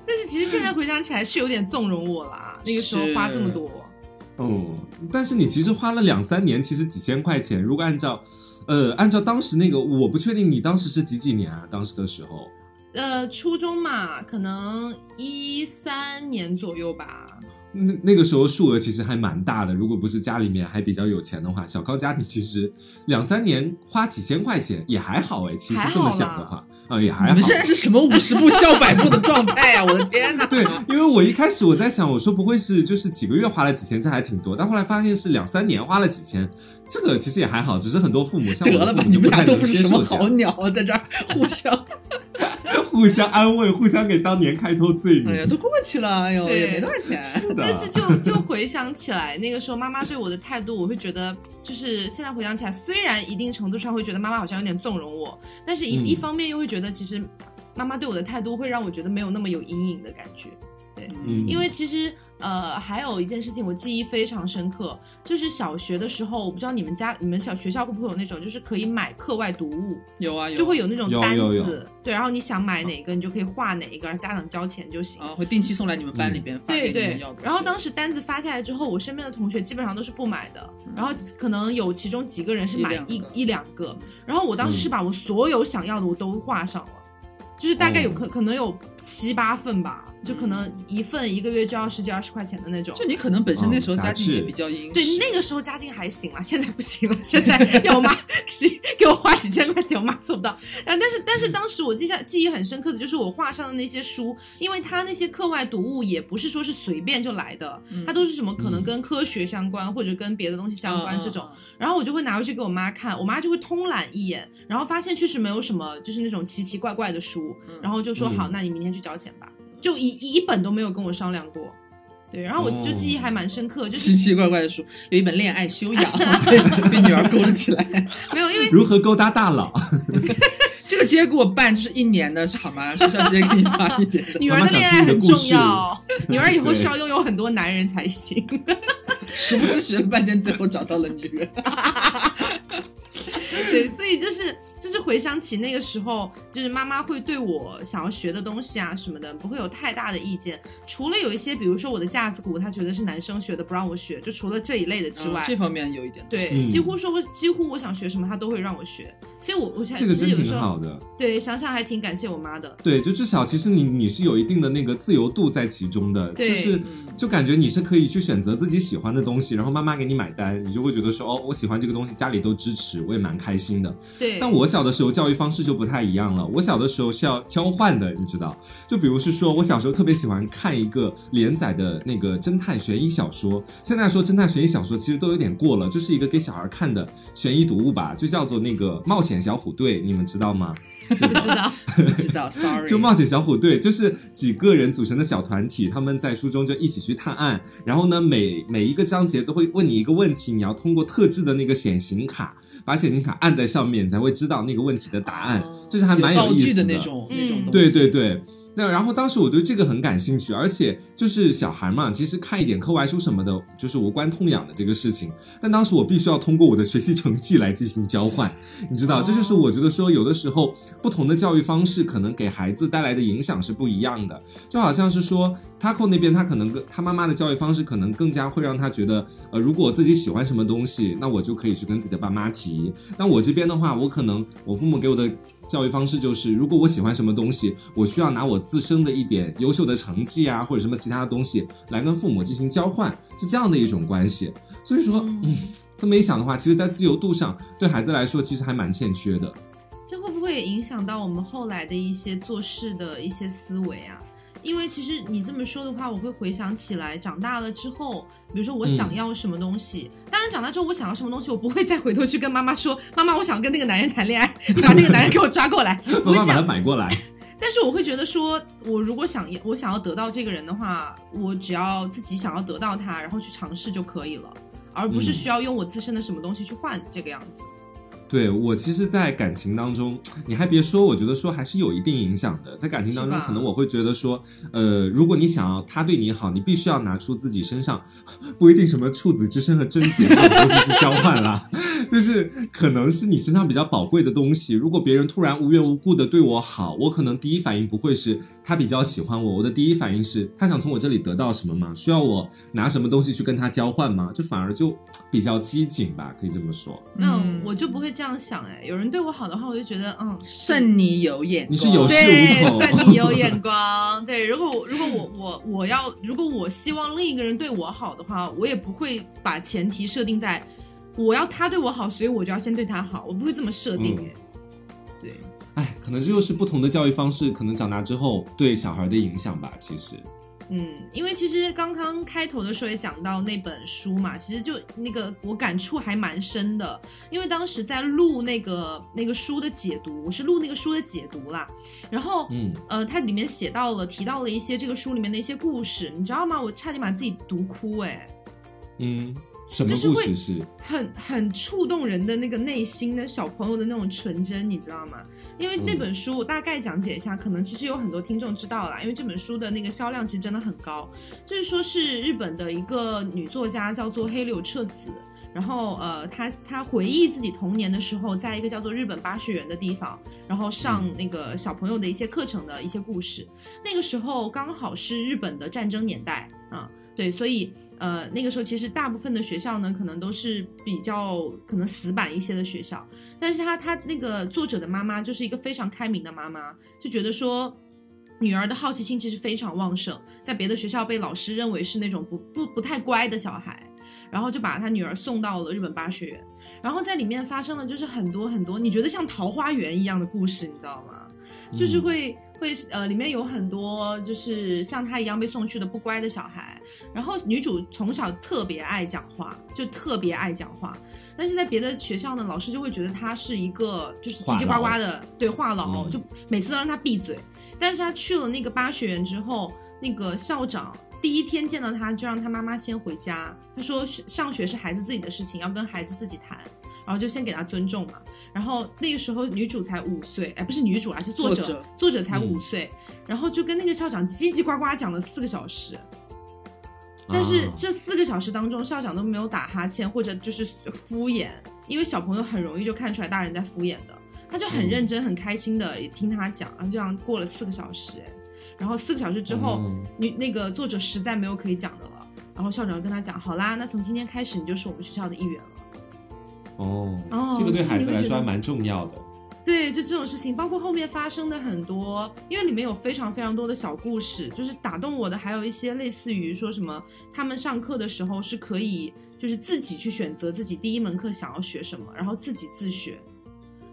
Speaker 1: 但是其实现在回想起来是有点纵容我啦，那个时候花这么多。
Speaker 2: 嗯，但是你其实花了两三年，其实几千块钱，如果按照，呃，按照当时那个，我不确定你当时是几几年啊？当时的时候，
Speaker 1: 呃，初中嘛，可能一三年左右吧。
Speaker 2: 那那个时候数额其实还蛮大的，如果不是家里面还比较有钱的话，小康家庭其实两三年花几千块钱也还好哎。其实这么想的话，啊也还好。
Speaker 3: 你们现在是什么五十步笑百步的状态啊？我的天哪！
Speaker 2: 对，因为我一开始我在想，我说不会是就是几个月花了几千，这还挺多。但后来发现是两三年花了几千，这个其实也还好。只是很多父母像我
Speaker 3: 得了吧，你们俩都不是什么好鸟啊，在这儿互相。
Speaker 2: 互相安慰，互相给当年开脱罪名。
Speaker 3: 哎呀，都过去了，哎呦，也没多少钱。
Speaker 2: 是的。
Speaker 1: 但是就就回想起来，那个时候妈妈对我的态度，我会觉得，就是现在回想起来，虽然一定程度上会觉得妈妈好像有点纵容我，但是一一方面又会觉得，其实妈妈对我的态度会让我觉得没有那么有阴影的感觉。对，因为其实。呃，还有一件事情我记忆非常深刻，就是小学的时候，我不知道你们家、你们小学校会不会有那种，就是可以买课外读物，
Speaker 3: 有啊，有
Speaker 1: 就会有那种单
Speaker 2: 子，
Speaker 1: 对，然后你想买哪个，你就可以画哪一个，让家长交钱就行，
Speaker 3: 啊，会定期送来你们班里边，
Speaker 1: 对对。然后当时单子发下来之后，我身边的同学基本上都是不买的，然后可能有其中几个人是买一一两个，然后我当时是把我所有想要的我都画上了，就是大概有可可能有七八份吧。就可能一份一个月就要十几二十块钱的那种，
Speaker 3: 就你可能本身那时候家境也比较殷实，
Speaker 1: 对，那个时候家境还行了，现在不行了，现在要我妈 给我花几千块钱，我妈做不到。然后但是但是当时我记下记忆很深刻的就是我画上的那些书，因为它那些课外读物也不是说是随便就来的，它都是什么可能跟科学相关或者跟别的东西相关这种，然后我就会拿回去给我妈看，我妈就会通览一眼，然后发现确实没有什么就是那种奇奇怪怪的书，然后就说好，那你明天去交钱吧。就一一本都没有跟我商量过，对，然后我就记忆还蛮深刻，就是
Speaker 3: 奇奇怪怪的书，有一本恋爱修养，被女儿勾了起来，
Speaker 1: 没有，因为
Speaker 2: 如何勾搭大佬，
Speaker 3: 这个直接给我办，就是一年的，好吗？学校直接给你发一年。
Speaker 1: 女儿的恋爱很重要，女儿以后需要拥有很多男人才行。
Speaker 3: 殊不知学了半天，最后找到了女人。
Speaker 1: 对，所以就是。就是回想起那个时候，就是妈妈会对我想要学的东西啊什么的，不会有太大的意见。除了有一些，比如说我的架子鼓，她觉得是男生学的，不让我学。就除了这一类的之外，
Speaker 3: 这方面有一点
Speaker 1: 对，几乎说我几乎我想学什么，她都会让我学。所以，我我
Speaker 2: 这个真挺好的。
Speaker 1: 对，想想还挺感谢我妈的。
Speaker 2: 对，就至少其实你你是有一定的那个自由度在其中的，就是就感觉你是可以去选择自己喜欢的东西，然后妈妈给你买单，你就会觉得说哦，我喜欢这个东西，家里都支持，我也蛮开心的。
Speaker 1: 对，
Speaker 2: 但我小的时候教育方式就不太一样了。我小的时候是要交换的，你知道？就比如是说我小时候特别喜欢看一个连载的那个侦探悬疑小说，现在说侦探悬疑小说其实都有点过了，就是一个给小孩看的悬疑读物吧，就叫做那个冒险小虎队。你们知道吗？
Speaker 1: 不知道，
Speaker 3: 不知道。Sorry，
Speaker 2: 就冒险小虎队，就是几个人组成的小团体，他们在书中就一起去探案。然后呢，每每一个章节都会问你一个问题，你要通过特制的那个显形卡，把显形卡按在上面，才会知道那个问题的答案。就是还蛮有意思
Speaker 3: 的那种那种。
Speaker 2: 对对对。那然后当时我对这个很感兴趣，而且就是小孩嘛，其实看一点课外书什么的，就是无关痛痒的这个事情。但当时我必须要通过我的学习成绩来进行交换，你知道，这就是我觉得说有的时候不同的教育方式可能给孩子带来的影响是不一样的。就好像是说，Taco 那边他可能跟他妈妈的教育方式可能更加会让他觉得，呃，如果我自己喜欢什么东西，那我就可以去跟自己的爸妈提。但我这边的话，我可能我父母给我的。教育方式就是，如果我喜欢什么东西，我需要拿我自身的一点优秀的成绩啊，或者什么其他的东西来跟父母进行交换，是这样的一种关系。所以说，嗯，这么一想的话，其实，在自由度上，对孩子来说，其实还蛮欠缺的。
Speaker 1: 这会不会也影响到我们后来的一些做事的一些思维啊？因为其实你这么说的话，我会回想起来，长大了之后，比如说我想要什么东西，当然长大之后我想要什么东西，我不会再回头去跟妈妈说，妈妈，我想跟那个男人谈恋爱，把那个男人给我抓过来，
Speaker 2: 妈妈把他买过来。
Speaker 1: 但是我会觉得说，我如果想要我想要得到这个人的话，我只要自己想要得到他，然后去尝试就可以了，而不是需要用我自身的什么东西去换这个样子。
Speaker 2: 对我其实，在感情当中，你还别说，我觉得说还是有一定影响的。在感情当中，可能我会觉得说，呃，如果你想要他对你好，你必须要拿出自己身上不一定什么处子之身和贞洁这种东西去交换啦，就是可能是你身上比较宝贵的东西。如果别人突然无缘无故的对我好，我可能第一反应不会是他比较喜欢我，我的第一反应是他想从我这里得到什么吗？需要我拿什么东西去跟他交换吗？就反而就比较机警吧，可以这么说。
Speaker 1: 那
Speaker 3: 嗯
Speaker 1: 我就不会这样想哎，有人对我好的话，我就觉得嗯，
Speaker 3: 算你有眼光，
Speaker 2: 你是有恃
Speaker 1: 对，
Speaker 2: 无恐
Speaker 1: 算你有眼光。对，如果我如果我我我要，如果我希望另一个人对我好的话，我也不会把前提设定在我要他对我好，所以我就要先对他好，我不会这么设定。对，
Speaker 2: 哎，可能这就是不同的教育方式，可能长大之后对小孩的影响吧。其实，
Speaker 1: 嗯，因为其实刚刚开头的时候也讲到那本书嘛，其实就那个我感触还蛮深的，因为当时在录那个那个书的解读，我是录那个书的解读啦，然后
Speaker 2: 嗯，
Speaker 1: 呃，它里面写到了提到了一些这个书里面的一些故事，你知道吗？我差点把自己读哭哎，
Speaker 2: 嗯，什么故事是？
Speaker 1: 很很触动人的那个内心的小朋友的那种纯真，你知道吗？因为那
Speaker 2: 嗯
Speaker 1: 本书我大概讲解一下，可能其实有很多听众知道啦，因为这本书的那个销量其实真的很高，就是说是日本的一个女作家叫做黑柳彻子。然后，呃，她她回忆自己童年的时候，在一个叫做日本巴学园的地方，然后上那个小朋友的一些课程的一些故事。那个时候刚好是日本的战争年代啊，对，所以呃，那个时候其实大部分的学校呢，可能都是比较可能死板一些的学校，但是他他那个作者的妈妈就是一个非常开明的妈妈，就觉得说。女儿的好奇心其实非常旺盛，在别的学校被老师认为是那种不不不太乖的小孩，然后就把他女儿送到了日本巴学园，然后在里面发生了就是很多很多你觉得像桃花源一样的故事，你知道吗？就是
Speaker 2: 嗯
Speaker 1: 会会呃，里面有很多就是像他一样被送去的不乖的小孩，然后女主从小特别爱讲话，就特别爱讲话，但是在别的学校呢，老师就会觉得她是一个就是叽叽呱呱的对话痨，
Speaker 2: 嗯
Speaker 1: 就每次都让她闭嘴。但是她去了那个巴学园之后，那个校长第一天见到她就让她妈妈先回家，他说学上学是孩子自己的事情，要跟孩子自己谈。然后就先给他尊重嘛，然后那个时候女主才五岁，哎，不是女主啊，是作者，
Speaker 3: 作者。
Speaker 1: 作者才
Speaker 2: 嗯。
Speaker 1: 五岁，然后就跟那个校长叽叽呱呱讲了四个小时，但是
Speaker 2: 啊
Speaker 1: 这四个小时当中，校长都没有打哈欠或者就是敷衍，因为小朋友很容易就看出来大人在敷衍的，他就很
Speaker 2: 嗯
Speaker 1: 认真、很开心的也听他讲，然后这样过了四个小时，哎，然后四个小时之后，
Speaker 2: 嗯
Speaker 1: 女那个作者实在没有可以讲的了，然后校长就跟他讲，好啦，那从今天开始你就是我们学校的一员了。
Speaker 2: 哦，
Speaker 1: 哦
Speaker 2: 这个对孩子来说还蛮重要的。
Speaker 1: 对，就这种事情，包括后面发生的很多，因为里面有非常非常多的小故事，就是打动我的，还有一些类似于说什么，他们上课的时候是可以就是自己去选择自己第一门课想要学什么，然后自己自学，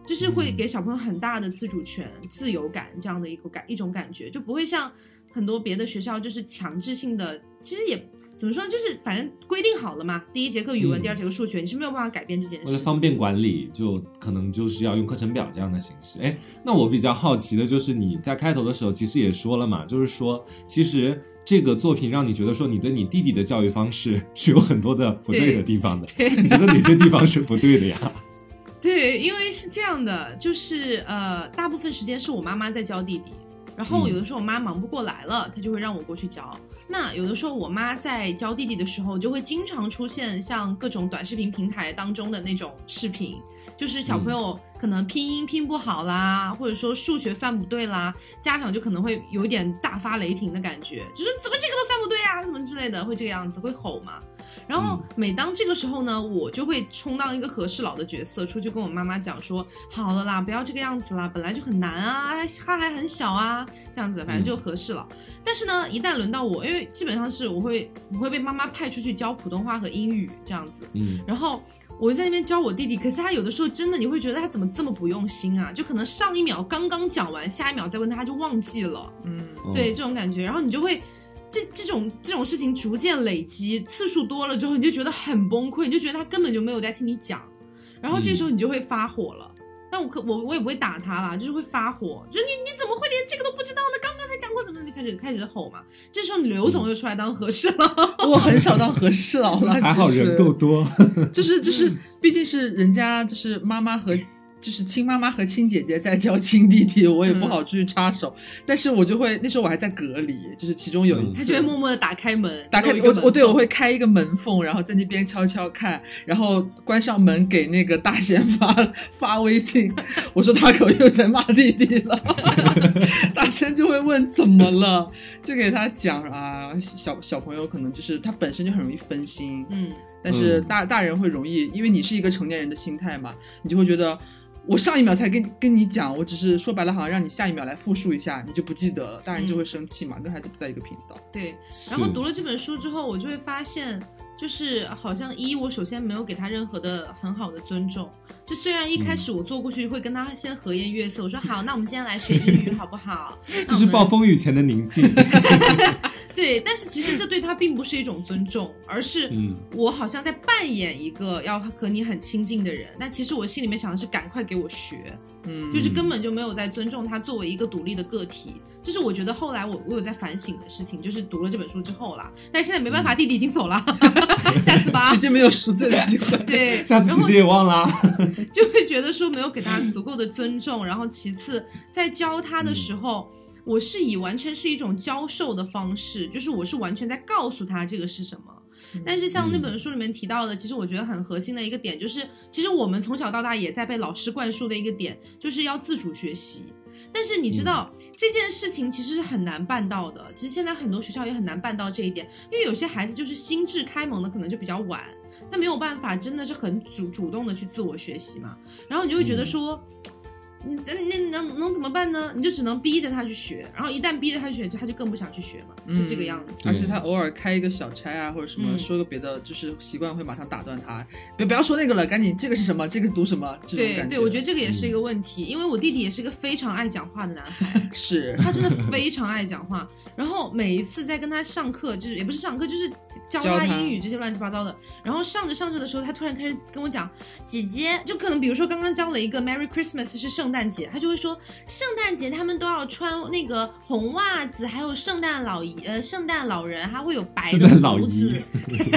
Speaker 1: 就是会
Speaker 2: 嗯
Speaker 1: 给小朋友很大的自主权、自由感这样的一个感一种感觉，就不会像很多别的学校就是强制性的，其实也。怎么说呢？就是反正规定好了嘛，第一节课语文，
Speaker 2: 嗯
Speaker 1: 第二节课数学，你是没有办法改变这件事。
Speaker 2: 为了方便管理，就可能就是要用课程表这样的形式。哎，那我比较好奇的就是你在开头的时候其实也说了嘛，就是说其实这个作品让你觉得说你对你弟弟的教育方式是有很多的不对的地方的。
Speaker 1: 对
Speaker 2: 你觉得哪些地方是不对的呀？
Speaker 1: 对，因为是这样的，就是呃，大部分时间是我妈妈在教弟弟，然后
Speaker 2: 嗯
Speaker 1: 有的时候我妈忙不过来了，她就会让我过去教。那有的时候我妈在教弟弟的时候，就会经常出现像各种短视频平台当中的那种视频，就是小朋友可能拼音拼不好啦，或者说数学算不对啦，家长就可能会有一点大发雷霆的感觉，就是怎么这个都算不对啊，什么之类的，会这个样子，会吼嘛。然后
Speaker 2: 嗯
Speaker 1: 每当这个时候呢，我就会充当一个和事佬的角色，出去跟我妈妈讲说：“好了啦，不要这个样子啦，本来就很难啊，他还很小啊，这样子，反正就和事佬。但是呢，一旦轮到我，因为基本上是我会我会被妈妈派出去教普通话和英语这样子，
Speaker 2: 嗯，
Speaker 1: 然后我就在那边教我弟弟，可是他有的时候真的你会觉得他怎么这么不用心啊？就可能上一秒刚刚讲完，下一秒再问他，他就忘记了。
Speaker 3: 嗯，
Speaker 2: 哦
Speaker 1: 对这种感觉，然后你就会这这种这种事情逐渐累积，次数多了之后，你就觉得很崩溃，你就觉得他根本就没有在听你讲，然后这时候你就会发火了。但我可我我也不会打他啦，就是会发火，就你你怎么会连这个都不知道呢？刚刚才讲过怎么，就开始开始吼嘛。这时候刘总就出来当和事佬，
Speaker 3: 我很少当和事佬了，
Speaker 2: 还好人够多。
Speaker 3: 就是就是，毕竟是人家就是妈妈和就是亲妈妈和亲姐姐在教亲弟弟，我也不好去插手。但是我就会那时候我还在隔离，就是其中有一
Speaker 2: 嗯
Speaker 3: 次，
Speaker 1: 他就会默默的打开门，
Speaker 3: 打开我我对我会开一个门缝，然后在那边悄悄看，然后关上门给那个大仙发发微信，我说大可又在骂弟弟了，大仙就会问怎么了，就给他讲啊，小小朋友可能就是他本身就很容易分心，
Speaker 1: 嗯，
Speaker 3: 但是
Speaker 2: 嗯
Speaker 3: 大大人会容易，因为你是一个成年人的心态嘛，你就会觉得。我上一秒才跟跟你讲，我只是说白了，好像让你下一秒来复述一下，你就不记得了，大人就会生气嘛，跟孩子不在一个频道。
Speaker 1: 对。然后读了这本书之后，我就会发现，就是好像一，我首先没有给他任何的很好的尊重。就虽然一开始我坐过去会跟他先和颜悦色，我说好，那我们今天来学英语好不好？
Speaker 2: 这是暴风雨前的宁静。
Speaker 1: 对，但是其实这对他并不是一种尊重，而是
Speaker 2: 嗯
Speaker 1: 我好像在扮演一个要和你很亲近的人，但其实我心里面想的是赶快给我学，
Speaker 3: 嗯，
Speaker 1: 就是根本就没有在尊重他作为一个独立的个体。这是我觉得后来我我有在反省的事情，就是读了这本书之后啦。但现在没办法，弟弟已经走了，下次吧
Speaker 3: 直。接没有赎罪的机会。
Speaker 1: 对，
Speaker 2: 下次
Speaker 1: 然后
Speaker 2: 姐姐也忘了。
Speaker 1: 就会觉得说没有给他足够的尊重，然后其次在教他的时候，我是以完全是一种教授的方式，就是我是完全在告诉他这个是什么。但是像那本书里面提到的，其实我觉得很核心的一个点，就是其实我们从小到大也在被老师灌输的一个点，就是要自主学习。但是你知道、这件事情其实是很难办到的，其实现在很多学校也很难办到这一点，因为有些孩子就是心智开蒙的可能就比较晚，他没有办法真的是很主主动的去自我学习嘛，然后你就会觉得说。你那那能能怎么办呢？你就只能逼着他去学，然后一旦逼着他去学，他就更不想去学嘛，就这个样子。
Speaker 3: 而且他偶尔开一个小差啊，或者什么
Speaker 1: 嗯
Speaker 3: 说个别的，就是习惯会马上打断他，别不要说那个了，赶紧这个是什么，这个读什么，这种
Speaker 1: 对对，我觉得这个也是一个问题，因为我弟弟也是一个非常爱讲话的男孩，
Speaker 3: 是
Speaker 1: 他真的非常爱讲话。然后每一次在跟他上课，就是也不是上课，就是教他英语这些乱七八糟的。然后上着上着的时候，他突然开始跟我讲：“姐姐，就可能比如说刚刚教了一个 Merry Christmas 是圣诞节，他就会说圣诞节他们都要穿那个红袜子，还有圣诞老姨呃圣诞老人还会有白的
Speaker 2: 老
Speaker 1: 子，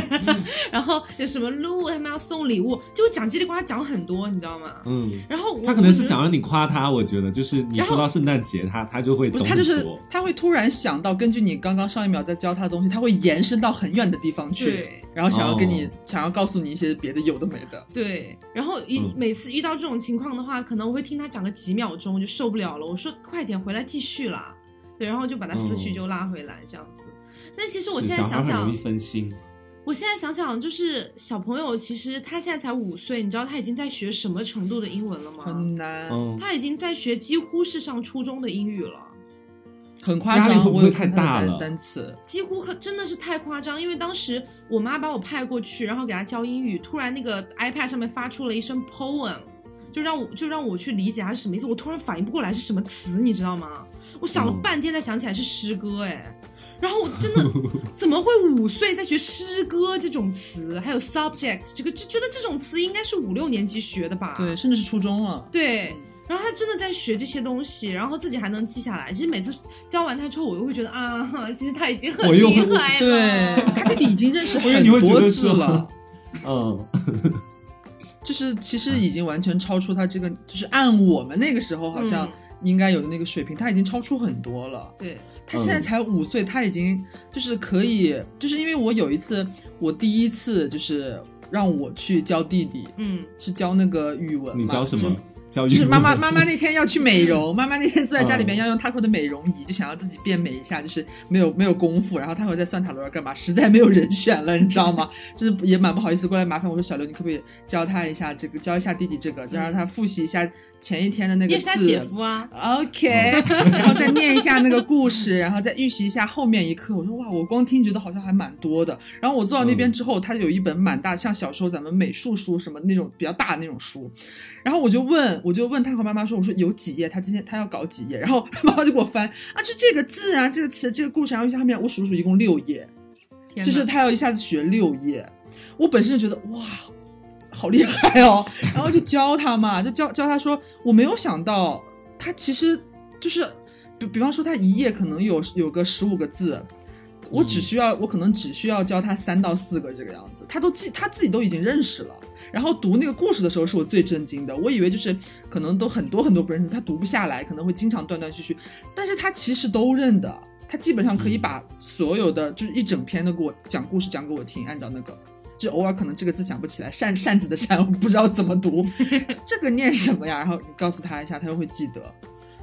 Speaker 1: 然后有什么鹿他们要送礼物，就会讲叽里呱啦讲很多，你知道吗？
Speaker 2: 嗯，
Speaker 1: 然后
Speaker 2: 他可能是想让你夸他，我觉得就是你说到圣诞节，他他就会
Speaker 3: 不是他就是。他会突然想到，根据你刚刚上一秒在教他的东西，他会延伸到很远的地方去
Speaker 1: 对，
Speaker 3: 然后想要跟你、
Speaker 2: 哦。
Speaker 3: 想要告诉你一些别的有的没的。
Speaker 1: 对，然后一、
Speaker 2: 嗯。
Speaker 1: 每次遇到这种情况的话，可能我会听他讲个几秒钟就受不了了，我说快点回来继续啦，对，然后就把他思绪
Speaker 2: 嗯
Speaker 1: 就拉回来这样子。但其实我现在想想
Speaker 2: 小孩很容易，分心。
Speaker 1: 我现在想想，就是小朋友，其实他现在才五岁，你知道他已经在学什么程度的英文了吗？
Speaker 3: 很难，
Speaker 2: 嗯，
Speaker 1: 他已经在学几乎是上初中的英语了。
Speaker 3: 很夸
Speaker 2: 压力
Speaker 3: 张。
Speaker 2: 会不会太大了
Speaker 3: 单词
Speaker 1: 几乎很真的是太夸张，因为当时我妈把我派过去，然后给他教英语，突然那个 iPad 上面发出了一声 poem，就让我就让我去理解它是什么意思，我突然反应不过来是什么词，你知道吗？我想了
Speaker 2: 嗯
Speaker 1: 半天才想起来是诗歌，哎，然后我真的 怎么会五岁在学诗歌这种词，还有 subject 这个，就觉得这种词应该是五六年级学的吧？
Speaker 3: 对，甚至是初中了。
Speaker 1: 对，然后他真的在学这些东西，然后自己还能记下来。其实每次教完他之后，我又会觉得啊，其实他已经很厉害了。
Speaker 3: 对 他已经认识很
Speaker 2: 你会觉
Speaker 3: 多字了，
Speaker 2: 嗯，
Speaker 3: 就是其实已经完全超出他这个，就是按我们那个时候好像
Speaker 1: 嗯。
Speaker 3: 应该有的那个水平，他已经超出很多了。
Speaker 1: 对，
Speaker 3: 他现在才五岁，他已经就是可以，就是因为我有一次，我第一次就是让我去教弟弟，
Speaker 1: 嗯。
Speaker 3: 是教那个语文嘛，
Speaker 2: 你教什么
Speaker 3: 就？是妈妈妈妈那天要去美容，妈妈那天坐在家里边
Speaker 2: 嗯
Speaker 3: 要用 Taco 的美容仪，就想要自己变美一下，就是没有没有功夫，然后 Taco 在算塔罗要干嘛，实在没有人选了，你知道吗？就是也蛮不好意思过来麻烦我说小刘，你可不可以教他一下这个，教一下弟弟这个，就让他复习一下前一天的那个字。
Speaker 1: 是他姐夫啊。
Speaker 3: OK，然后再念一下那个故事，然后再预习一下后面一课。我说哇，我光听觉得好像还蛮多的。然后我坐到那边之后，他有一本蛮大，像小时候咱们美术书什么那种比较大的那种书。然后我就问，我就问他和妈妈说，我说有几页？他今天他要搞几页？然后妈妈就给我翻啊，就这个字啊，这个词，这个故事，然后下面我数数一共六页，就是他要一下子学六页。我本身就觉得哇，好厉害哦，然后就教他嘛，就教教他说，我没有想到他其实就是比比方说他一页可能有有个十五个字，我只需要、我可能只需要教他三到四个这个样子，他都记他自己都已经认识了。然后读那个故事的时候是我最震惊的，我以为就是可能都很多很多不认识，他读不下来，可能会经常断断续续，但是他其实都认的，他基本上可以把所有的就是一整篇的给我讲故事讲给我听，按照那个。就偶尔可能这个字想不起来，扇扇子的扇，我不知道怎么读，这个念什么呀？然后你告诉他一下，他就会记得。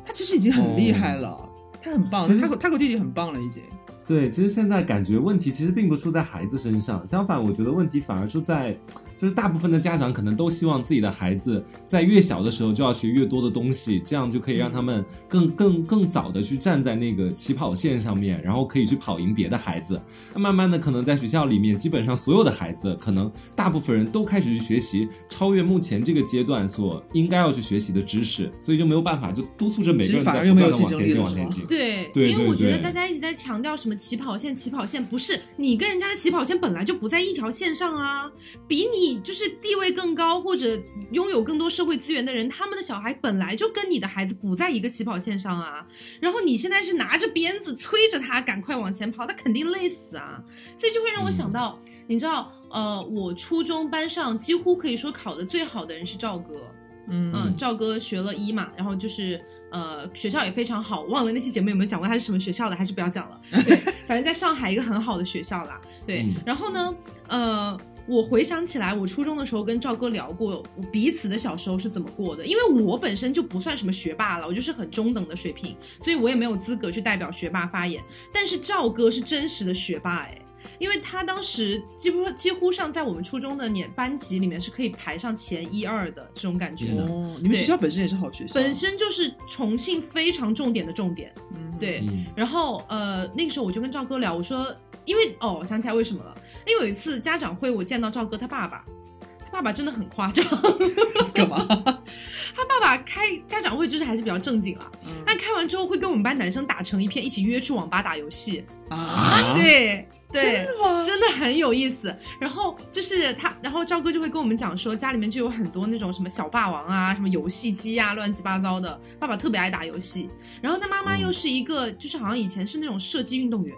Speaker 3: 他其实已经很厉害了，他很棒，他他和弟弟很棒了已经。
Speaker 2: 对，其实现在感觉问题其实并不出在孩子身上，相反，我觉得问题反而出在，就是大部分的家长可能都希望自己的孩子在越小的时候就要学越多的东西，这样就可以让他们更更更早的去站在那个起跑线上面，然后可以去跑赢别的孩子。那慢慢的，可能在学校里面，基本上所有的孩子，可能大部分人都开始去学习超越目前这个阶段所应该要去学习的知识，所以就没有办法就督促着每个人在
Speaker 3: 又没有
Speaker 2: 不断的往前进，往前进。
Speaker 1: 对，
Speaker 2: 对
Speaker 1: 因为我觉得大家一直在强调什么起跑线，起跑线不是你跟人家的起跑线本来就不在一条线上啊，比你就是地位更高或者拥有更多社会资源的人，他们的小孩本来就跟你的孩子不在一个起跑线上啊，然后你现在是拿着鞭子催着他赶快往前跑，他肯定累死啊，所以就会让我想到，你知道，呃，我初中班上几乎可以说考的最好的人是赵哥，
Speaker 3: 嗯
Speaker 1: 嗯，赵哥学了医嘛，然后就是呃学校也非常好，忘了那期节目有没有讲过他是什么学校的，还是不要讲了。对，反正在上海一个很好的学校啦。对，
Speaker 2: 嗯
Speaker 1: 然后呢，呃。我回想起来，我初中的时候跟赵哥聊过我彼此的小时候是怎么过的，因为我本身就不算什么学霸了，我就是很中等的水平，所以我也没有资格去代表学霸发言。但是赵哥是真实的学霸哎，因为他当时几乎几乎上在我们初中的年班级里面是可以排上前一二的这种感觉的。
Speaker 3: 哦，你们学校本身也是好学校，
Speaker 1: 本身就是重庆非常重点的重点，
Speaker 3: 嗯
Speaker 1: 对。
Speaker 2: 嗯
Speaker 1: 然后呃，那个时候我就跟赵哥聊，我说，因为哦，我想起来为什么了，因为有一次家长会，我见到赵哥他爸爸，他爸爸真的很夸张，
Speaker 3: 干嘛？
Speaker 1: 他爸爸开家长会就是还是比较正经啊，
Speaker 3: 嗯
Speaker 1: 但开完之后会跟我们班男生打成一片，一起约去网吧打游戏，
Speaker 3: 啊，
Speaker 2: 啊，
Speaker 1: 对。对，
Speaker 3: 真的吗？
Speaker 1: 真的很有意思。然后就是他，然后赵哥就会跟我们讲说，家里面就有很多那种什么小霸王啊，什么游戏机啊，乱七八糟的。爸爸特别爱打游戏，然后他妈妈又是一个，就是好像以前是那种射击运动员，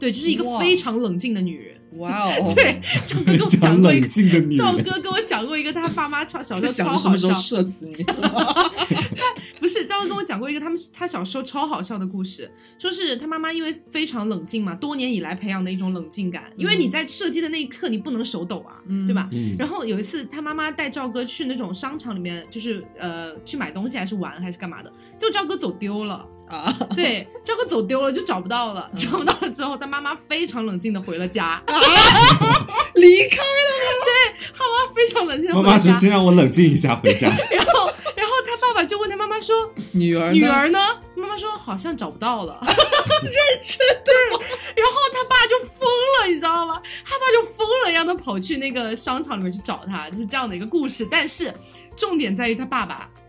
Speaker 1: 对，就是一个非常冷静的女人。
Speaker 3: 哇哦，
Speaker 1: 对，赵哥跟我讲过一个，
Speaker 2: 冷静的女人，
Speaker 1: 赵哥跟我讲过一个他爸妈超小时候超好笑
Speaker 3: 想着什么时候，射死你。
Speaker 1: 不是，赵哥跟我讲过一个他们他小时候超好笑的故事，说是他妈妈因为非常冷静嘛，多年以来培养的一种冷静感。因为你在射击的那一刻，你不能手抖啊，
Speaker 3: 嗯
Speaker 1: 对吧？
Speaker 2: 嗯，
Speaker 1: 然后有一次，他妈妈带赵哥去那种商场里面，就是呃去买东西还是玩还是干嘛的，就赵哥走丢了。
Speaker 3: 啊，
Speaker 1: 对，这个走丢了就找不到了，找不到了之后，他妈妈非常冷静的回了家，啊
Speaker 3: 离开了。
Speaker 1: 对他妈妈非常冷静的
Speaker 2: 妈妈说：“
Speaker 1: 回了家。
Speaker 2: 先让我冷静一下，回家。
Speaker 1: 然后，然后他爸爸就问他妈妈说：“
Speaker 3: 女儿
Speaker 1: 女儿呢？妈妈说好像找不到了，认真对。然后他爸就疯了，你知道吗？他爸就疯了，让他跑去那个商场里面去找他，就是这样的一个故事。但是重点在于他爸爸，他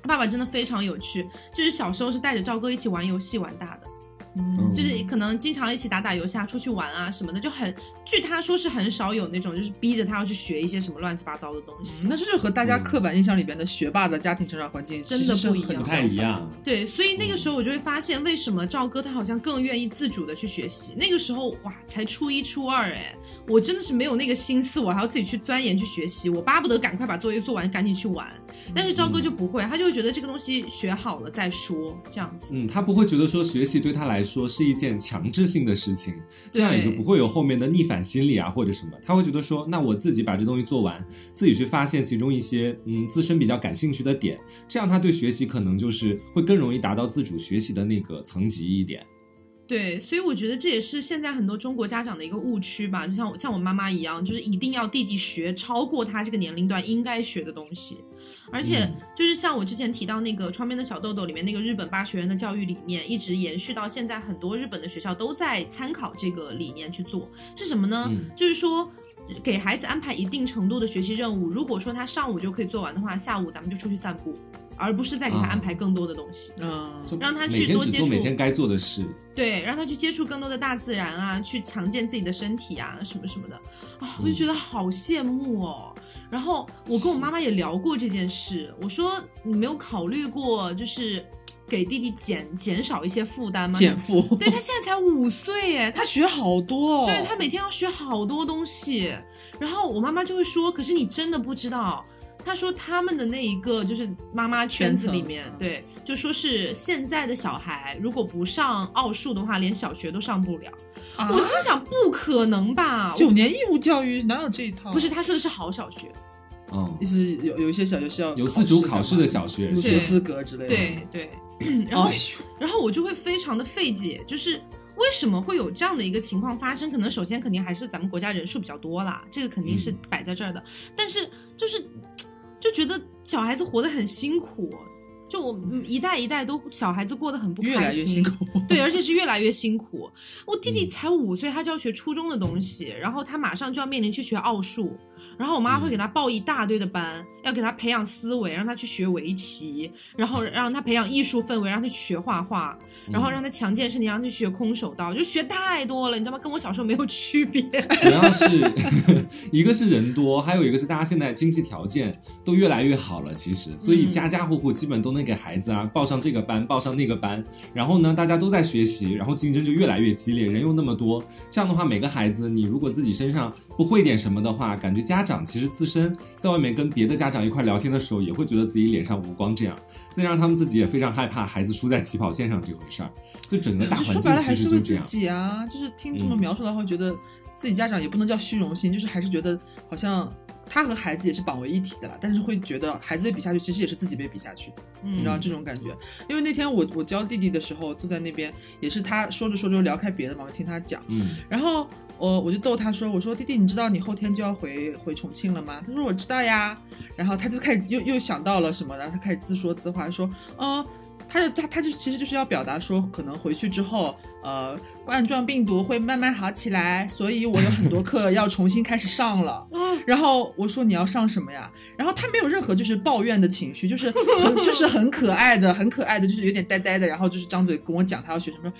Speaker 1: 他爸爸真的非常有趣，就是小时候是带着赵哥一起玩游戏玩大的。
Speaker 3: 嗯
Speaker 1: 就是可能经常一起打打游戏啊，出去玩啊什么的，就很据他说是很少有那种就是逼着他要去学一些什么乱七八糟的东西。
Speaker 3: 嗯那这就和大家刻板印象里边的学霸的家庭成长环境
Speaker 1: 真的不
Speaker 2: 太一样。
Speaker 1: 对，所以那个时候我就会发现，为什么赵哥他好像更愿意自主的去学习。那个时候哇，才初一初二哎，我真的是没有那个心思，我还要自己去钻研去学习，我巴不得赶快把作业做完，赶紧去玩。但是赵哥就不会，他就会觉得这个东西学好了再说，这样子。
Speaker 2: 嗯，他不会觉得说学习对他来说是一件强制性的事情，这样也就不会有后面的逆反心理啊或者什么。他会觉得说，那我自己把这东西做完，自己去发现其中一些嗯自身比较感兴趣的点，这样他对学习可能就是会更容易达到自主学习的那个层级一点。
Speaker 1: 对，所以我觉得这也是现在很多中国家长的一个误区吧，就像我像我妈妈一样，就是一定要弟弟学超过他这个年龄段应该学的东西，而且
Speaker 2: 嗯
Speaker 1: 就是像我之前提到那个《窗边的小豆豆》里面那个日本八学园的教育理念，一直延续到现在，很多日本的学校都在参考这个理念去做，是什么呢？
Speaker 2: 嗯
Speaker 1: 就是说。给孩子安排一定程度的学习任务，如果说他上午就可以做完的话，下午咱们就出去散步，而不是再给他
Speaker 2: 啊
Speaker 1: 安排更多的东西。
Speaker 3: 嗯，
Speaker 2: 就
Speaker 1: 让他去多接触
Speaker 2: 做每天该做的事。
Speaker 1: 对，让他去接触更多的大自然啊，去强健自己的身体啊，什么什么的啊，我就觉得好羡慕哦。然后我跟我妈妈也聊过这件事，我说你没有考虑过，就是给弟弟减减少一些负担吗？
Speaker 3: 减负。
Speaker 1: 对他现在才五岁耶，
Speaker 3: 他学好多，哦，
Speaker 1: 对他每天要学好多东西。然后我妈妈就会说：“可是你真的不知道。”他说他们的那一个就是妈妈圈子里面，对，就说是现在的小孩如果不上奥数的话，连小学都上不了。我心想，不可能吧？
Speaker 3: 九年义务教育哪有这一套？
Speaker 1: 不是，他说的是好小学。
Speaker 2: 哦，
Speaker 3: 意思有有一些小学是要
Speaker 2: 有自主考试的小学，
Speaker 3: 入学资格之类的。
Speaker 1: 对对。然后，然后我就会非常的费解，就是为什么会有这样的一个情况发生？可能首先肯定还是咱们国家人数比较多啦，这个肯定是摆在这儿的。但是就是就觉得小孩子活得很辛苦。就我一代一代都小孩子过得很不开
Speaker 3: 心，
Speaker 1: 对，而且是越来越辛苦。我弟弟才五岁，他就要学初中的东西，然后他马上就要面临去学奥数。然后我妈会给他报一大堆的班，要给他培养思维，让他去学围棋，然后让他培养艺术氛围，让他去学画画，然后让他强健身体，让他去学空手道，就学太多了，你知道吗？跟我小时候没有区别。
Speaker 2: 主要是 一个是人多，还有一个是大家现在经济条件都越来越好了，其实，所以家家户户基本都能给孩子啊报上这个班，报上那个班，然后呢，大家都在学习，然后竞争就越来越激烈，人又那么多，这样的话，每个孩子你如果自己身上不会点什么的话，感觉家。长其实自身在外面跟别的家长一块聊天的时候，也会觉得自己脸上无光，这样，再让他们自己也非常害怕孩子输在起跑线上这回事儿。就整个大环境其实就这样。
Speaker 3: 自己啊，就是听这么描述的话，觉得自己家长也不能叫虚荣心，就是还是觉得好像他和孩子也是绑为一体的啦。但是会觉得孩子被比下去，其实也是自己被比下去，你知道这种感觉。因为那天我我教弟弟的时候，坐在那边也是他说着说着聊开别的嘛，我听他讲，
Speaker 2: 嗯，
Speaker 3: 然后。我我就逗他说：“我说弟弟，你知道你后天就要回回重庆了吗？”他说：“我知道呀。”然后他就开始又又想到了什么，然后他开始自说自话说：“嗯，他就他他就其实就是要表达说，可能回去之后，呃，冠状病毒会慢慢好起来，所以我有很多课 要重新开始上了。”然后我说：“你要上什么呀？”然后他没有任何就是抱怨的情绪，就是很 就是很可爱的，很可爱的，就是有点呆呆的，然后就是张嘴跟我讲他要学什么，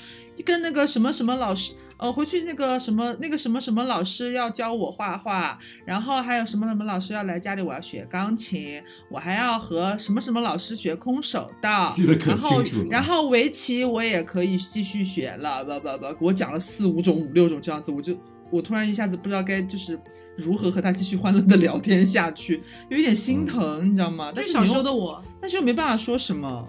Speaker 3: 跟那个什么什么老师。呃，回去那个什么那个什么什么老师要教我画画，然后还有什么什么老师要来家里，我要学钢琴，我还要和什么什么老师学空手道，
Speaker 2: 记得可清楚了。
Speaker 3: 然后围棋我也可以继续学了，不不不，给我讲了四五种、五六种这样子，我就我突然一下子不知道该就是如何和他继续欢乐的聊天下去，有一点心疼，你知道吗？但是
Speaker 1: 小时候的我，
Speaker 3: 但是又没办法说什么。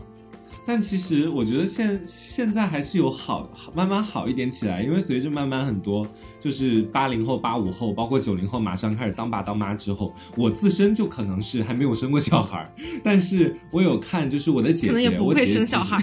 Speaker 2: 但其实我觉得现现在还是有好慢慢好一点起来，因为随着慢慢很多就是八零后、八五后，包括九零后马上开始当爸当妈之后，我自身就可能是还没有生过小孩，但是我有看就是我的姐姐，我姐姐
Speaker 1: 生小孩，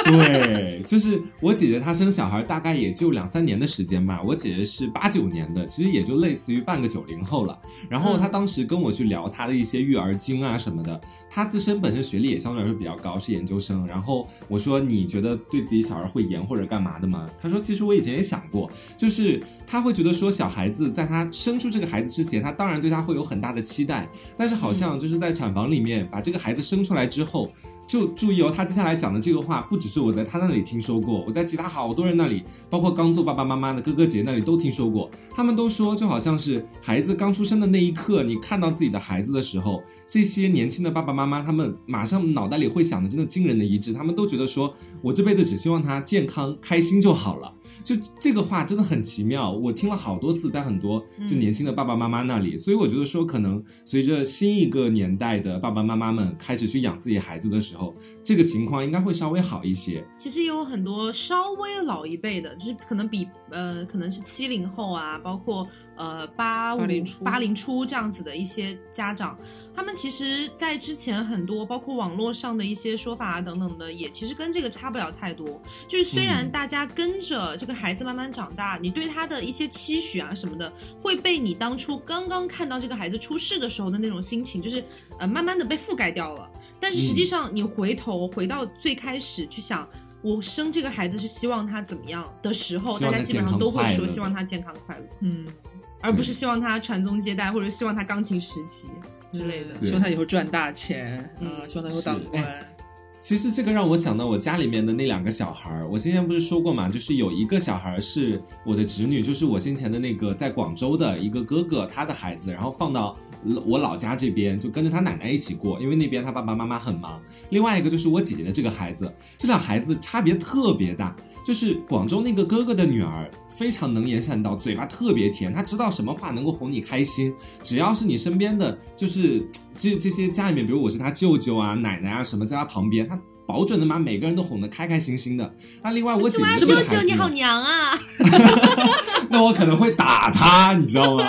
Speaker 2: 对，就是我姐姐她生小孩大概也就两三年的时间吧，我姐姐是八九年的，其实也就类似于半个九零后了。然后她当时跟我去聊她的一些育儿经啊什么的，她自身本身学历也相对来说比较高，是研究生。然后我说：“你觉得对自己小孩会严或者干嘛的吗？”她说：“其实我以前也想过，就是她会觉得说，小孩子在她生出这个孩子之前，她当然对他会有很大的期待，但是好像就是在产房里面把这个孩子生出来之后，就注意哦，她接下来讲的这个话，不只是我在他那里听说过，我在其他好多人那里，包括刚做爸爸妈妈的哥哥姐姐那里都听说过，他们都说，就好像是孩子刚出生的那一刻，你看到自己的孩子的时候。”这些年轻的爸爸妈妈，他们马上脑袋里会想的真的惊人的一致，他们都觉得说，我这辈子只希望他健康开心就好了。就这个话真的很奇妙，我听了好多次，在很多就年轻的爸爸妈妈那里，所以我觉得说，可能随着新一个年代的爸爸妈妈们开始去养自己孩子的时候，这个情况应该会稍微好一些。
Speaker 1: 其实也有很多稍微老一辈的，就是可能比呃，可能是七零后啊，包括。呃，八五八零初这样子的一些家长，他们其实，在之前很多包括网络上的一些说法啊等等的，也其实跟这个差不了太多。就是虽然大家跟着这个孩子慢慢长大，你对他的一些期许啊什么的，会被你当初刚刚看到这个孩子出世的时候的那种心情，就是呃慢慢的被覆盖掉了。但是实际上，你回头回到最开始去想，我生这个孩子是希望他怎么样的时候，大家基本上都会说希望他健康快乐。
Speaker 3: 嗯。
Speaker 1: 而不是希望他传宗接代，或者希望他钢琴十级之类的，
Speaker 3: 希望他以后赚大钱，嗯，希望他以后当官。
Speaker 2: 其实这个让我想到我家里面的那两个小孩儿。我先前不是说过嘛，就是有一个小孩儿是我的侄女，就是我先前的那个在广州的一个哥哥他的孩子，然后放到我老家这边，就跟着他奶奶一起过，因为那边他爸爸妈妈很忙。另外一个就是我姐姐的这个孩子，这俩孩子差别特别大，就是广州那个哥哥的女儿。非常能言善道，嘴巴特别甜，他知道什么话能够哄你开心。只要是你身边的，就是这这些家里面，比如我是他舅舅啊、奶奶啊什么，在他旁边，他保准能把每个人都哄得开开心心的。那另外我姐姐
Speaker 1: 舅舅你好娘啊，
Speaker 2: 那我可能会打他，你知道吗？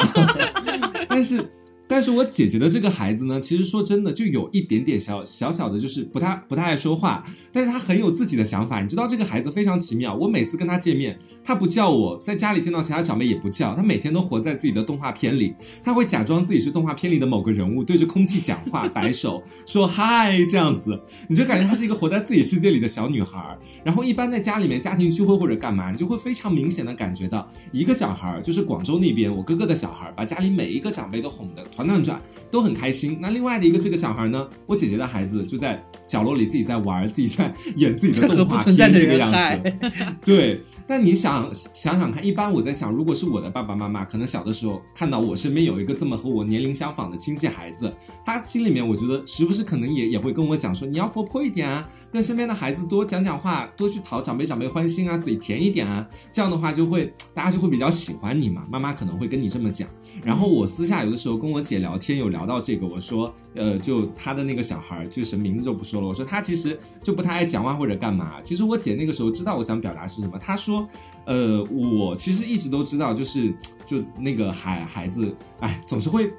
Speaker 2: 但是。但是我姐姐的这个孩子呢，其实说真的，就有一点点小小小的，就是不太不太爱说话，但是他很有自己的想法。你知道这个孩子非常奇妙，我每次跟他见面，他不叫我，在家里见到其他长辈也不叫，他每天都活在自己的动画片里，他会假装自己是动画片里的某个人物，对着空气讲话，摆手说嗨这样子，你就感觉她是一个活在自己世界里的小女孩。然后一般在家里面家庭聚会或者干嘛，你就会非常明显的感觉到一个小孩，就是广州那边我哥哥的小孩，把家里每一个长辈都哄得。团团转都很开心。那另外的一个这个小孩呢，我姐姐的孩子就在角落里自己在玩，自己在演自己的动画 片这个样子。对，但你想想想看，一般我在想，如果是我的爸爸妈妈，可能小的时候看到我身边有一个这么和我年龄相仿的亲戚孩子，他心里面我觉得时不时可能也也会跟我讲说，你要活泼一点啊，跟身边的孩子多讲讲话，多去讨长辈长辈欢心啊，嘴甜一点啊，这样的话就会大家就会比较喜欢你嘛。妈妈可能会跟你这么讲。然后我私下有的时候跟我姐聊天，有聊到这个，我说，呃，就他的那个小孩，就什么名字就不说了。我说他其实就不太爱讲话或者干嘛。其实我姐那个时候知道我想表达是什么。她说，呃，我其实一直都知道，就是就那个孩孩子，哎，总是会。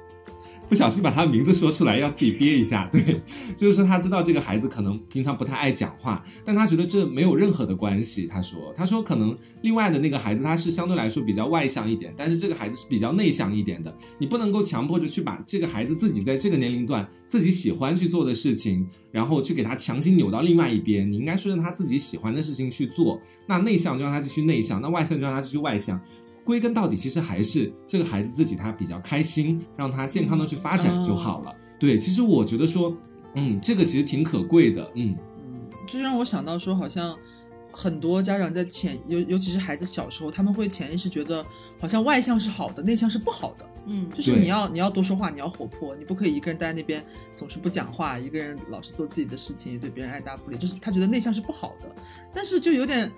Speaker 2: 不小心把他的名字说出来，要自己憋一下。对，就是说他知道这个孩子可能平常不太爱讲话，但他觉得这没有任何的关系。他说，他说可能另外的那个孩子他是相对来说比较外向一点，但是这个孩子是比较内向一点的。你不能够强迫着去把这个孩子自己在这个年龄段自己喜欢去做的事情，然后去给他强行扭到另外一边。你应该说让他自己喜欢的事情去做。那内向就让他继续内向，那外向就让他继续外向。归根到底，其实还是这个孩子自己他比较开心，让他健康的去发展就好了。对，其实我觉得说，嗯，这个其实挺可贵的，嗯
Speaker 3: 嗯，就让我想到说，好像很多家长在潜尤尤其是孩子小时候，他们会潜意识觉得，好像外向是好的，内向是不好的。嗯，就是你要你要多说话，你要活泼，你不可以一个人待在那边总是不讲话，一个人老是做自己的事情，对别人爱答不理，就是他觉得内向是不好的。但是就有点。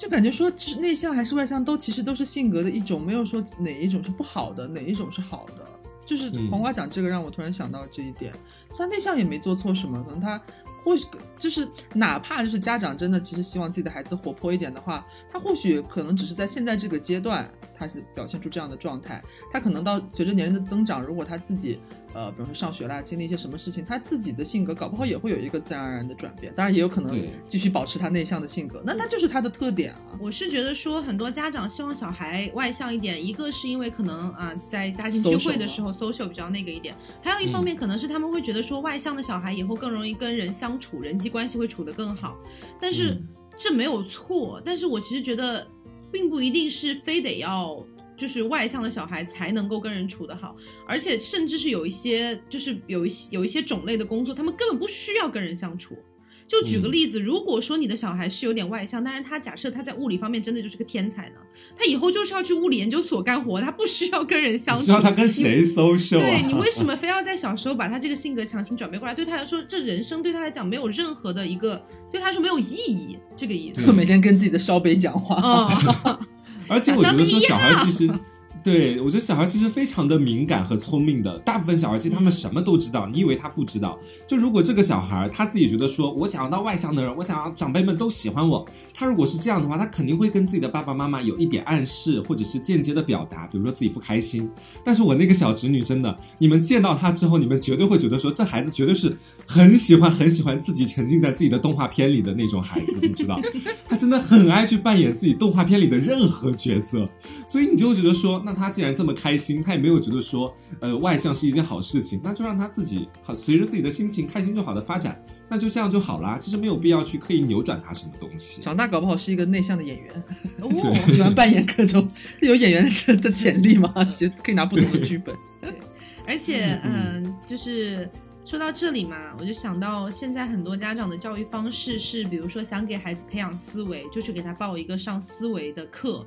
Speaker 3: 就感觉说，就是内向还是外向，都其实都是性格的一种，没有说哪一种是不好的，哪一种是好的。就是黄瓜讲这个，让我突然想到这一点。他内向也没做错什么，可能他或许就是哪怕就是家长真的其实希望自己的孩子活泼一点的话，他或许可能只是在现在这个阶段，他是表现出这样的状态。他可能到随着年龄的增长，如果他自己。呃，比如说上学啦，经历一些什么事情，他自己的性格搞不好也会有一个自然而然的转变。当然，也有可能继续保持他内向的性格，那他就是他的特点啊。
Speaker 1: 我是觉得说，很多家长希望小孩外向一点，一个是因为可能啊，在家庭聚会的时候 social 比较那个一点，还有一方面可能是他们会觉得说，外向的小孩以后更容易跟人相处，人际关系会处得更好。但是这没有错，但是我其实觉得，并不一定是非得要。就是外向的小孩才能够跟人处得好，而且甚至是有一些，就是有一些有一些种类的工作，他们根本不需要跟人相处。就举个例子，如果说你的小孩是有点外向，但是他假设他在物理方面真的就是个天才呢，他以后就是要去物理研究所干活，他不需要跟人相处。
Speaker 2: 需要他跟谁 social？
Speaker 1: 对你为什么非要在小时候把他这个性格强行转变过来？对他来说，这人生对他来讲没有任何的一个，对他来说没有意义，这个意思。
Speaker 3: 每天跟自己的烧杯讲话。
Speaker 2: 而且我觉得说小孩其实。对，我觉得小孩其实非常的敏感和聪明的。大部分小孩其实他们什么都知道，你以为他不知道？就如果这个小孩他自己觉得说，我想要当外向的人，我想要长辈们都喜欢我，他如果是这样的话，他肯定会跟自己的爸爸妈妈有一点暗示，或者是间接的表达，比如说自己不开心。但是我那个小侄女真的，你们见到她之后，你们绝对会觉得说，这孩子绝对是很喜欢很喜欢自己沉浸在自己的动画片里的那种孩子，你知道？他真的很爱去扮演自己动画片里的任何角色，所以你就会觉得说，那。那他既然这么开心，他也没有觉得说，呃，外向是一件好事情，那就让他自己好，随着自己的心情开心就好的发展，那就这样就好啦。其实没有必要去刻意扭转他什么东西。
Speaker 3: 长大搞不好是一个内向的演员，喜欢扮演各种有演员的的潜力吗？可以拿不同的剧本。
Speaker 1: 对，而且嗯，就是。说到这里嘛，我就想到现在很多家长的教育方式是，比如说想给孩子培养思维，就去给他报一个上思维的课；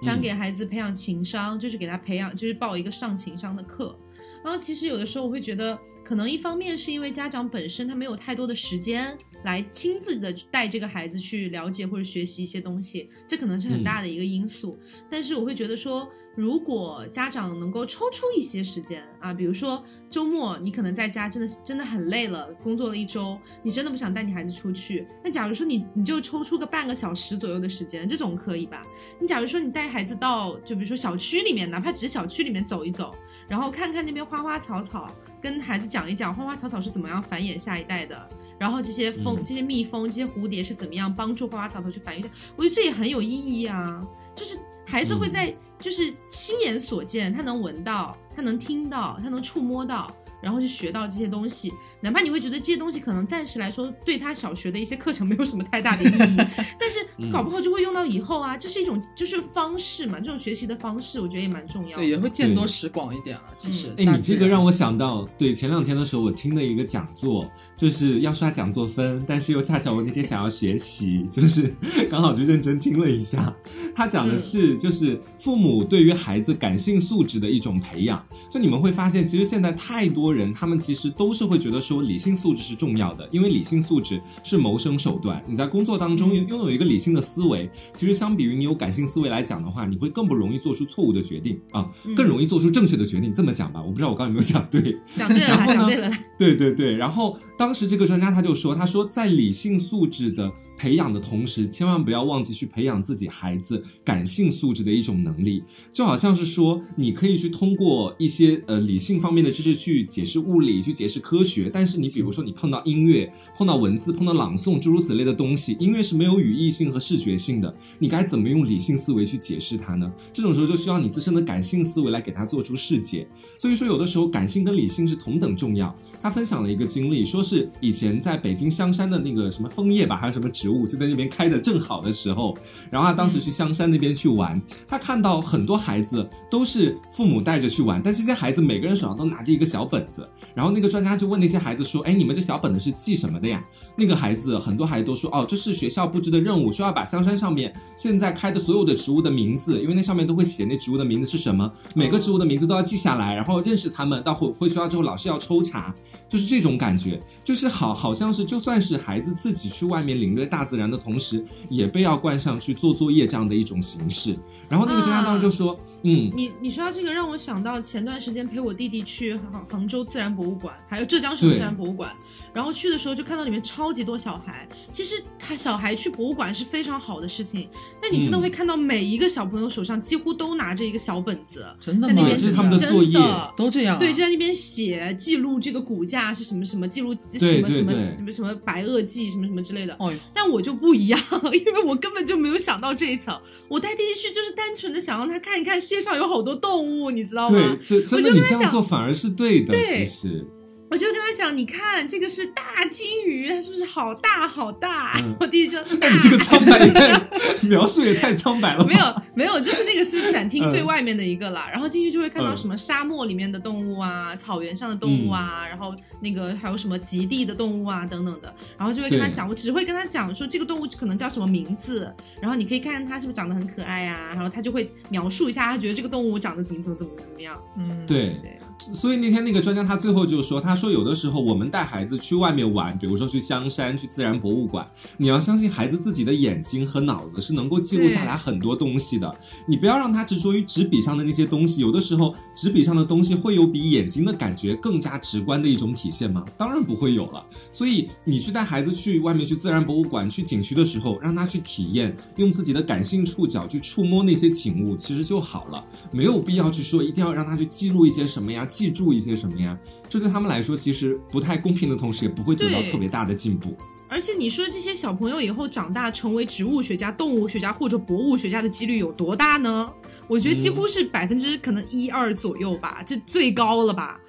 Speaker 1: 想给孩子培养情商，就是给他培养，就是报一个上情商的课。然后其实有的时候我会觉得，可能一方面是因为家长本身他没有太多的时间来亲自的带这个孩子去了解或者学习一些东西，这可能是很大的一个因素。但是我会觉得说，如果家长能够抽出一些时间啊，比如说周末你可能在家真的真的很累了，工作了一周，你真的不想带你孩子出去，那假如说你你就抽出个半个小时左右的时间，这种可以吧？你假如说你带孩子到就比如说小区里面，哪怕只是小区里面走一走。然后看看那边花花草草，跟孩子讲一讲花花草草是怎么样繁衍下一代的，然后这些蜂、这些蜜蜂、这些蝴蝶是怎么样帮助花花草草去繁育的。我觉得这也很有意义啊，就是孩子会在就是亲眼所见，他能闻到，他能听到，他能触摸到。然后去学到这些东西，哪怕你会觉得这些东西可能暂时来说对他小学的一些课程没有什么太大的意义，但是搞不好就会用到以后啊，这是一种就是方式嘛，这种学习的方式，我觉得也蛮重要。
Speaker 3: 对，也会见多识广一点啊。其实，
Speaker 2: 哎，你这个让我想到，对，前两天的时候我听的一个讲座，就是要刷讲座分，但是又恰巧我那天想要学习，就是 刚好就认真听了一下。他讲的是，就是父母对于孩子感性素质的一种培养。就你们会发现，其实现在太多。人他们其实都是会觉得说理性素质是重要的，因为理性素质是谋生手段。你在工作当中拥有一个理性的思维，其实相比于你有感性思维来讲的话，你会更不容易做出错误的决定啊，更容易做出正确的决定。这么讲吧，我不知道我刚刚有没有讲对。
Speaker 1: 讲对了，讲对了。
Speaker 2: 对对对，然后当时这个专家他就说，他说在理性素质的。培养的同时，千万不要忘记去培养自己孩子感性素质的一种能力。就好像是说，你可以去通过一些呃理性方面的知识去解释物理，去解释科学。但是你比如说，你碰到音乐、碰到文字、碰到朗诵诸如此类的东西，音乐是没有语义性和视觉性的，你该怎么用理性思维去解释它呢？这种时候就需要你自身的感性思维来给它做出释解。所以说，有的时候感性跟理性是同等重要。他分享了一个经历，说是以前在北京香山的那个什么枫叶吧，还有什么。物就在那边开的正好的时候，然后他当时去香山那边去玩，他看到很多孩子都是父母带着去玩，但这些孩子每个人手上都拿着一个小本子，然后那个专家就问那些孩子说：“哎，你们这小本子是记什么的呀？”那个孩子很多孩子都说：“哦，这是学校布置的任务，说要把香山上面现在开的所有的植物的名字，因为那上面都会写那植物的名字是什么，每个植物的名字都要记下来，然后认识他们。到回回学校之后，老师要抽查，就是这种感觉，就是好好像是就算是孩子自己去外面领略大。”大自然的同时，也被要冠上去做作业这样的一种形式。然后那个专家当时就说：“嗯，
Speaker 1: 你你说到这个，让我想到前段时间陪我弟弟去杭杭州自然博物馆，还有浙江省自然博物馆。”然后去的时候就看到里面超级多小孩，其实他小孩去博物馆是非常好的事情，但你真的会看到每一个小朋友手上几乎都拿着一个小本子，
Speaker 3: 真的
Speaker 1: 吗？
Speaker 2: 这是他们的作业，
Speaker 3: 都这样。
Speaker 1: 对，就在那边写记录这个骨架是什么什么，记录什么什么什么什么白垩纪什么什么之类的。哦，但我就不一样，因为我根本就没有想到这一层。我带弟弟去就是单纯的想让他看一看世界上有好多动物，你知道吗？
Speaker 2: 对，这真的你这样做反而是对的，其实。
Speaker 1: 我就跟他讲，你看这个是大金鱼，它是不是好大好大？我弟弟就，
Speaker 2: 那你这个苍白也太描述也太苍白了。
Speaker 1: 没有没有，就是那个是展厅最外面的一个啦。然后进去就会看到什么沙漠里面的动物啊，草原上的动物啊，然后那个还有什么极地的动物啊等等的。然后就会跟他讲，我只会跟他讲说这个动物可能叫什么名字，然后你可以看看它是不是长得很可爱啊。然后他就会描述一下，他觉得这个动物长得怎么怎么怎么怎么样。
Speaker 2: 嗯，对。所以那天那个专家他最后就说，他说有的时候我们带孩子去外面玩，比如说去香山、去自然博物馆，你要相信孩子自己的眼睛和脑子是能够记录下来很多东西的。你不要让他执着于纸笔上的那些东西，有的时候纸笔上的东西会有比眼睛的感觉更加直观的一种体现吗？当然不会有了。所以你去带孩子去外面去自然博物馆、去景区的时候，让他去体验，用自己的感性触角去触摸那些景物，其实就好了，没有必要去说一定要让他去记录一些什么呀。记住一些什么呀？这对他们来说其实不太公平的同时，也不会得到特别大的进步。
Speaker 1: 而且你说这些小朋友以后长大成为植物学家、动物学家或者博物学家的几率有多大呢？我觉得几乎是百分之可能一二左右吧，这最高了吧？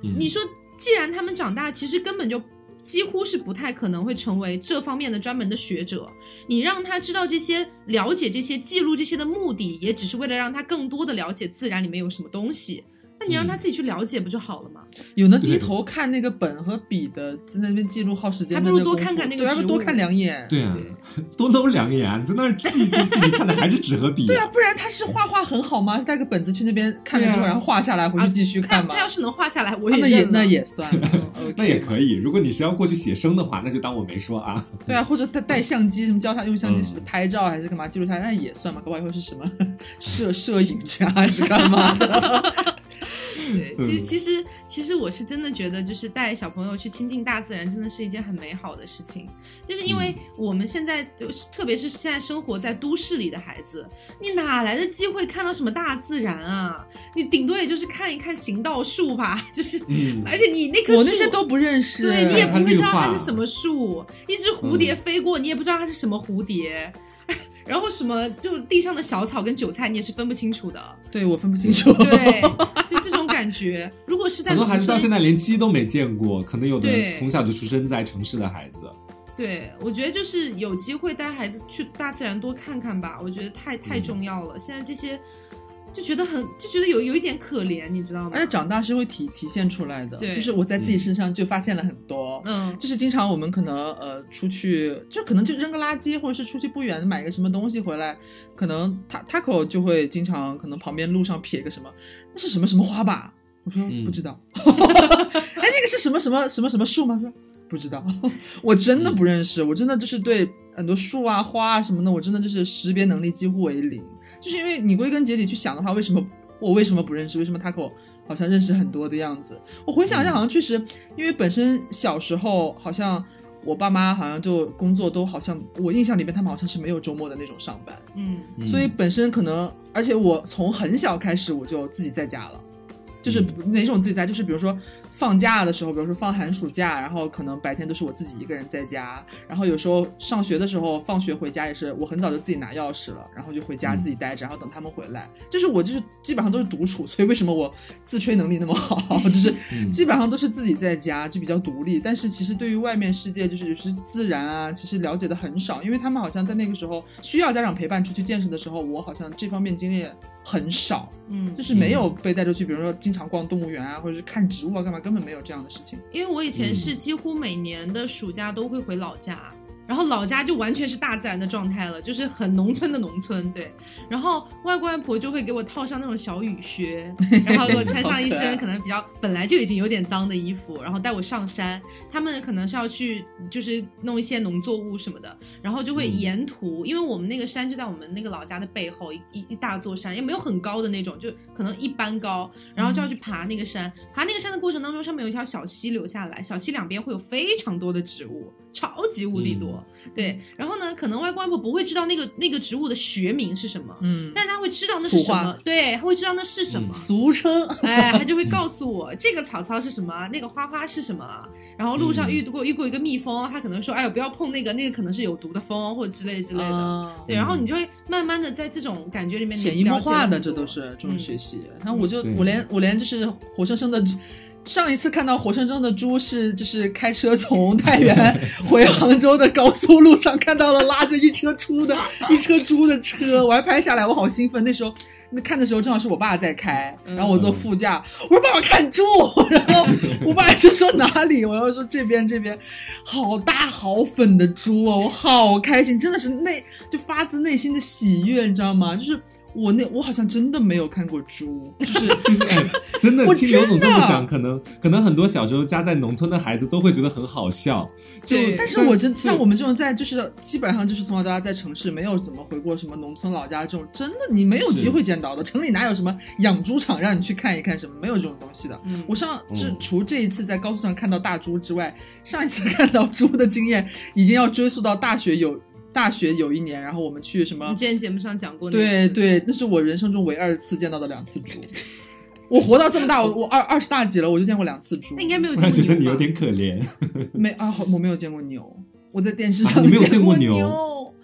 Speaker 1: 你说，既然他们长大，其实根本就。几乎是不太可能会成为这方面的专门的学者。你让他知道这些、了解这些、记录这些的目的，也只是为了让他更多的了解自然里面有什么东西。那你让他自己去了解不就好了吗？
Speaker 3: 有能低头看那个本和笔的，在那边记录耗时间
Speaker 1: 还不如多看看那个
Speaker 3: 对还不如多看两眼。
Speaker 2: 对啊，多搂两眼啊！你在那儿记记记，你看的还是纸和笔、
Speaker 3: 对啊，，不然他是画画很好吗？是带个本子去那边看了之后，然后画下来回去继续看吗？
Speaker 1: 他要是能画下来，我
Speaker 3: 也那也 那也算
Speaker 2: 那也可以。如果你是要过去写生的话，那就当我没说啊。
Speaker 3: 对啊，或者他带相机，什么教他用相机拍照还是干嘛记录下来，那也算嘛。搞不好以后是什么 摄摄影家还是干嘛的？
Speaker 1: 对，其实
Speaker 2: 嗯
Speaker 1: 其实其实我是真的觉得，就是带小朋友去亲近大自然，真的是一件很美好的事情。就是因为我们现在就是，特别是现在生活在都市里的孩子，你哪来的机会看到什么大自然啊？你顶多也就是看一看行道树吧，就是，
Speaker 2: 嗯
Speaker 1: 而且你那棵树
Speaker 3: 我那些都不认识，
Speaker 1: 对你也不会知道
Speaker 2: 它
Speaker 1: 是什么树，一只蝴蝶
Speaker 2: 嗯
Speaker 1: 飞过，你也不知道它是什么蝴蝶。然后什么，就地上的小草跟韭菜，你也是分不清楚的。
Speaker 3: 对我分不清楚。
Speaker 1: 对，就这种感觉。如果是在
Speaker 2: 很多孩子到现在连鸡都没见过，可能有的
Speaker 1: 对
Speaker 2: 从小就出生在城市的孩子。
Speaker 1: 对，我觉得就是有机会带孩子去大自然多看看吧，我觉得太太
Speaker 2: 嗯
Speaker 1: 重要了。现在这些就觉得很就觉得有有一点可怜，你知道吗？
Speaker 3: 而且长大是会体体现出来的，
Speaker 1: 对
Speaker 3: 就是我在自己身上就发现了很多。
Speaker 1: 嗯，
Speaker 3: 就是经常我们可能呃出去，就可能就扔个垃圾，或者是出去不远买个什么东西回来，可能他 Taco 就会经常可能旁边路上撇个什么，那是什么什么花吧？我说、
Speaker 2: 嗯
Speaker 3: 不知道。哎，那个是什么什么什么什么树吗？他说不知道，我真的不认识，我真的就是对很多树啊花啊什么的，我真的就是识别能力几乎为零。就是因为你归根结底去想的话，为什么我为什么不认识？为什么 Taco 好像认识很多的样子？我回想一下，好像确实，因为本身小时候好像我爸妈好像就工作都好像，我印象里面他们好像是没有周末的那种上班，
Speaker 1: 嗯。
Speaker 2: 嗯。
Speaker 3: 所以本身可能，而且我从很小开始我就自己在家了，就是
Speaker 2: 嗯。
Speaker 3: 哪种自己在，就是比如说放假的时候，比如说放寒暑假，然后可能白天都是我自己一个人在家，然后有时候上学的时候，放学回家也是我很早就自己拿钥匙了，然后就回家
Speaker 2: 嗯
Speaker 3: 自己待着，然后等他们回来，就是我就是基本上都是独处，所以为什么我自吹能力那么好，就是
Speaker 2: 嗯。
Speaker 3: 基本上都是自己在家，就比较独立。但是其实对于外面世界，就是有些自然啊，其实了解的很少，因为他们好像在那个时候需要家长陪伴出去见识的时候，我好像这方面经历很少，
Speaker 1: 嗯
Speaker 3: 就，是没有被带出去，比如说经常逛动物园啊，或者是看植物啊，干嘛，根本没有这样的事情。
Speaker 1: 因为我以前
Speaker 2: 嗯
Speaker 1: 是几乎每年的暑假都会回老家。然后老家就完全是大自然的状态了，就是很农村的农村，对。然后外公外婆就会给我套上那种小雨靴，然后给我穿上一身可能比较本来就已经有点脏的衣服，然后带我上山。他们可能是要去就是弄一些农作物什么的，然后就会
Speaker 2: 嗯
Speaker 1: 沿途，因为我们那个山就在我们那个老家的背后，一一一大座山，也没有很高的那种，就可能一般高，然后就要去爬那个山。爬那个山的过程当中，上面有一条小溪流下来，小溪两边会有非常多的植物，超级无敌多。对，然后呢，可能外公外婆不会知道那个那个植物的学名是什么，
Speaker 3: 嗯，
Speaker 1: 但是他会知道那是什么，对，他会知道那是什么。
Speaker 3: 俗称
Speaker 1: 哎，他就会告诉我这个草草是什么，那个花花是什么。然后路上遇过遇过一个蜜蜂，他可能说，哎呦，不要碰那个，那个可能是有毒的蜂或者之类之类的。
Speaker 3: 啊
Speaker 1: 对，然后你就会慢慢的在这种感觉里面，
Speaker 3: 潜移默化的，这
Speaker 1: 都
Speaker 3: 都是这种
Speaker 1: 嗯
Speaker 3: 学习。然后我就我连我连就是活生生的。上一次看到活生生的猪是，就是开车从太原 回杭州的高速路上看到了拉着一车猪的 一车猪的车，我还拍下来，我好兴奋。那时候那看的时候正好是我爸在开，然后我坐副驾，我说爸爸看猪，然后我爸就说哪里，我要说这边这边，好大好粉的猪哦，我好开心，真的是内就发自内心的喜悦，你知道吗？就是。我那我好像真的没有看过猪，就是
Speaker 2: 就是哎，真的
Speaker 3: 我
Speaker 2: 听刘总这么讲，可能可能很多小时候家在农村的孩子都会觉得很好笑。就
Speaker 3: 但是我真像我们这种在就是基本上就是从小到大在城市没有怎么回过什么农村老家这种，真的你没有机会见到的。城里哪有什么养猪场让你去看一看什么？没有这种东西的。
Speaker 1: 嗯
Speaker 3: 我上这
Speaker 2: 嗯
Speaker 3: 除这一次在高速上看到大猪之外，上一次看到猪的经验已经要追溯到大学有大学有一年，然后我们去什么
Speaker 1: 你之前节目上讲过那，
Speaker 3: 对对，那是我人生中唯二次见到的两次猪。我活到这么大，我我二二十大几了，我就见过两次猪。
Speaker 1: 那应该没有
Speaker 2: 突然觉得
Speaker 1: 见过？
Speaker 2: 你有点可怜。
Speaker 3: 没啊？我没有见过牛，我在电视
Speaker 2: 啊
Speaker 3: 上、
Speaker 2: 你没有见过
Speaker 3: 牛，
Speaker 2: 牛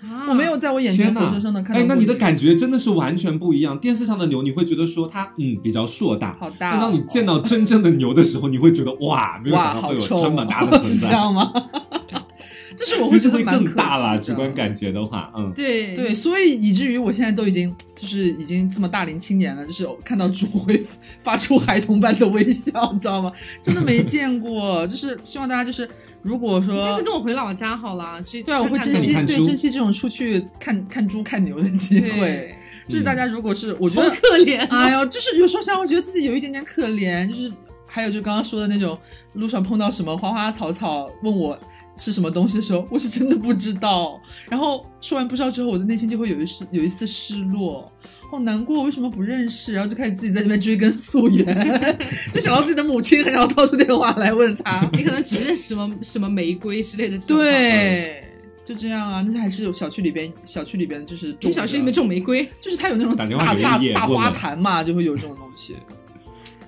Speaker 1: 啊
Speaker 3: 我没有在我眼前活生生的看到
Speaker 2: 哎，那你的感觉真的是完全不一样。电视上的牛，你会觉得说它嗯比较硕大，
Speaker 3: 好大、哦，
Speaker 2: 但当你见到真正的牛的时候，你会觉得哇，没有，想到会有这么大的存在。
Speaker 3: 这样吗？就是我
Speaker 2: 会
Speaker 3: 会觉得蛮
Speaker 2: 更大啦，
Speaker 3: 可惜的
Speaker 2: 直观感觉的话，嗯，
Speaker 1: 对
Speaker 3: 对，所以以至于我现在都已经就是已经这么大龄青年了，就是看到猪会发出孩童般的微笑，你知道吗？真的没见过，就是希望大家就是如果说
Speaker 1: 你下次跟我回老家好了，去
Speaker 3: 对啊，我会珍
Speaker 1: 看看
Speaker 3: 惜对珍惜这种出去看看猪看牛的机会。就是大家如果是我觉得
Speaker 1: 可怜哦。
Speaker 3: 哎呦，就是有时候想，我觉得自己有一点点可怜，就是还有就刚刚说的那种路上碰到什么花花草草，问我是什么东西的时候，我是真的不知道。然后说完不知道之后，我的内心就会有一丝有一丝失落。好难过，为什么不认识？然后就开始自己在这边追根溯源，就想到自己的母亲，很想掏出电话来问他。
Speaker 1: 你可能只认识什么什么玫瑰之类的。，
Speaker 3: 对，就这样啊。那还是有小区里边，小区里边就是
Speaker 1: 小区里面种玫瑰，
Speaker 3: 就是它有那种大大大花坛嘛，就会有这种东西，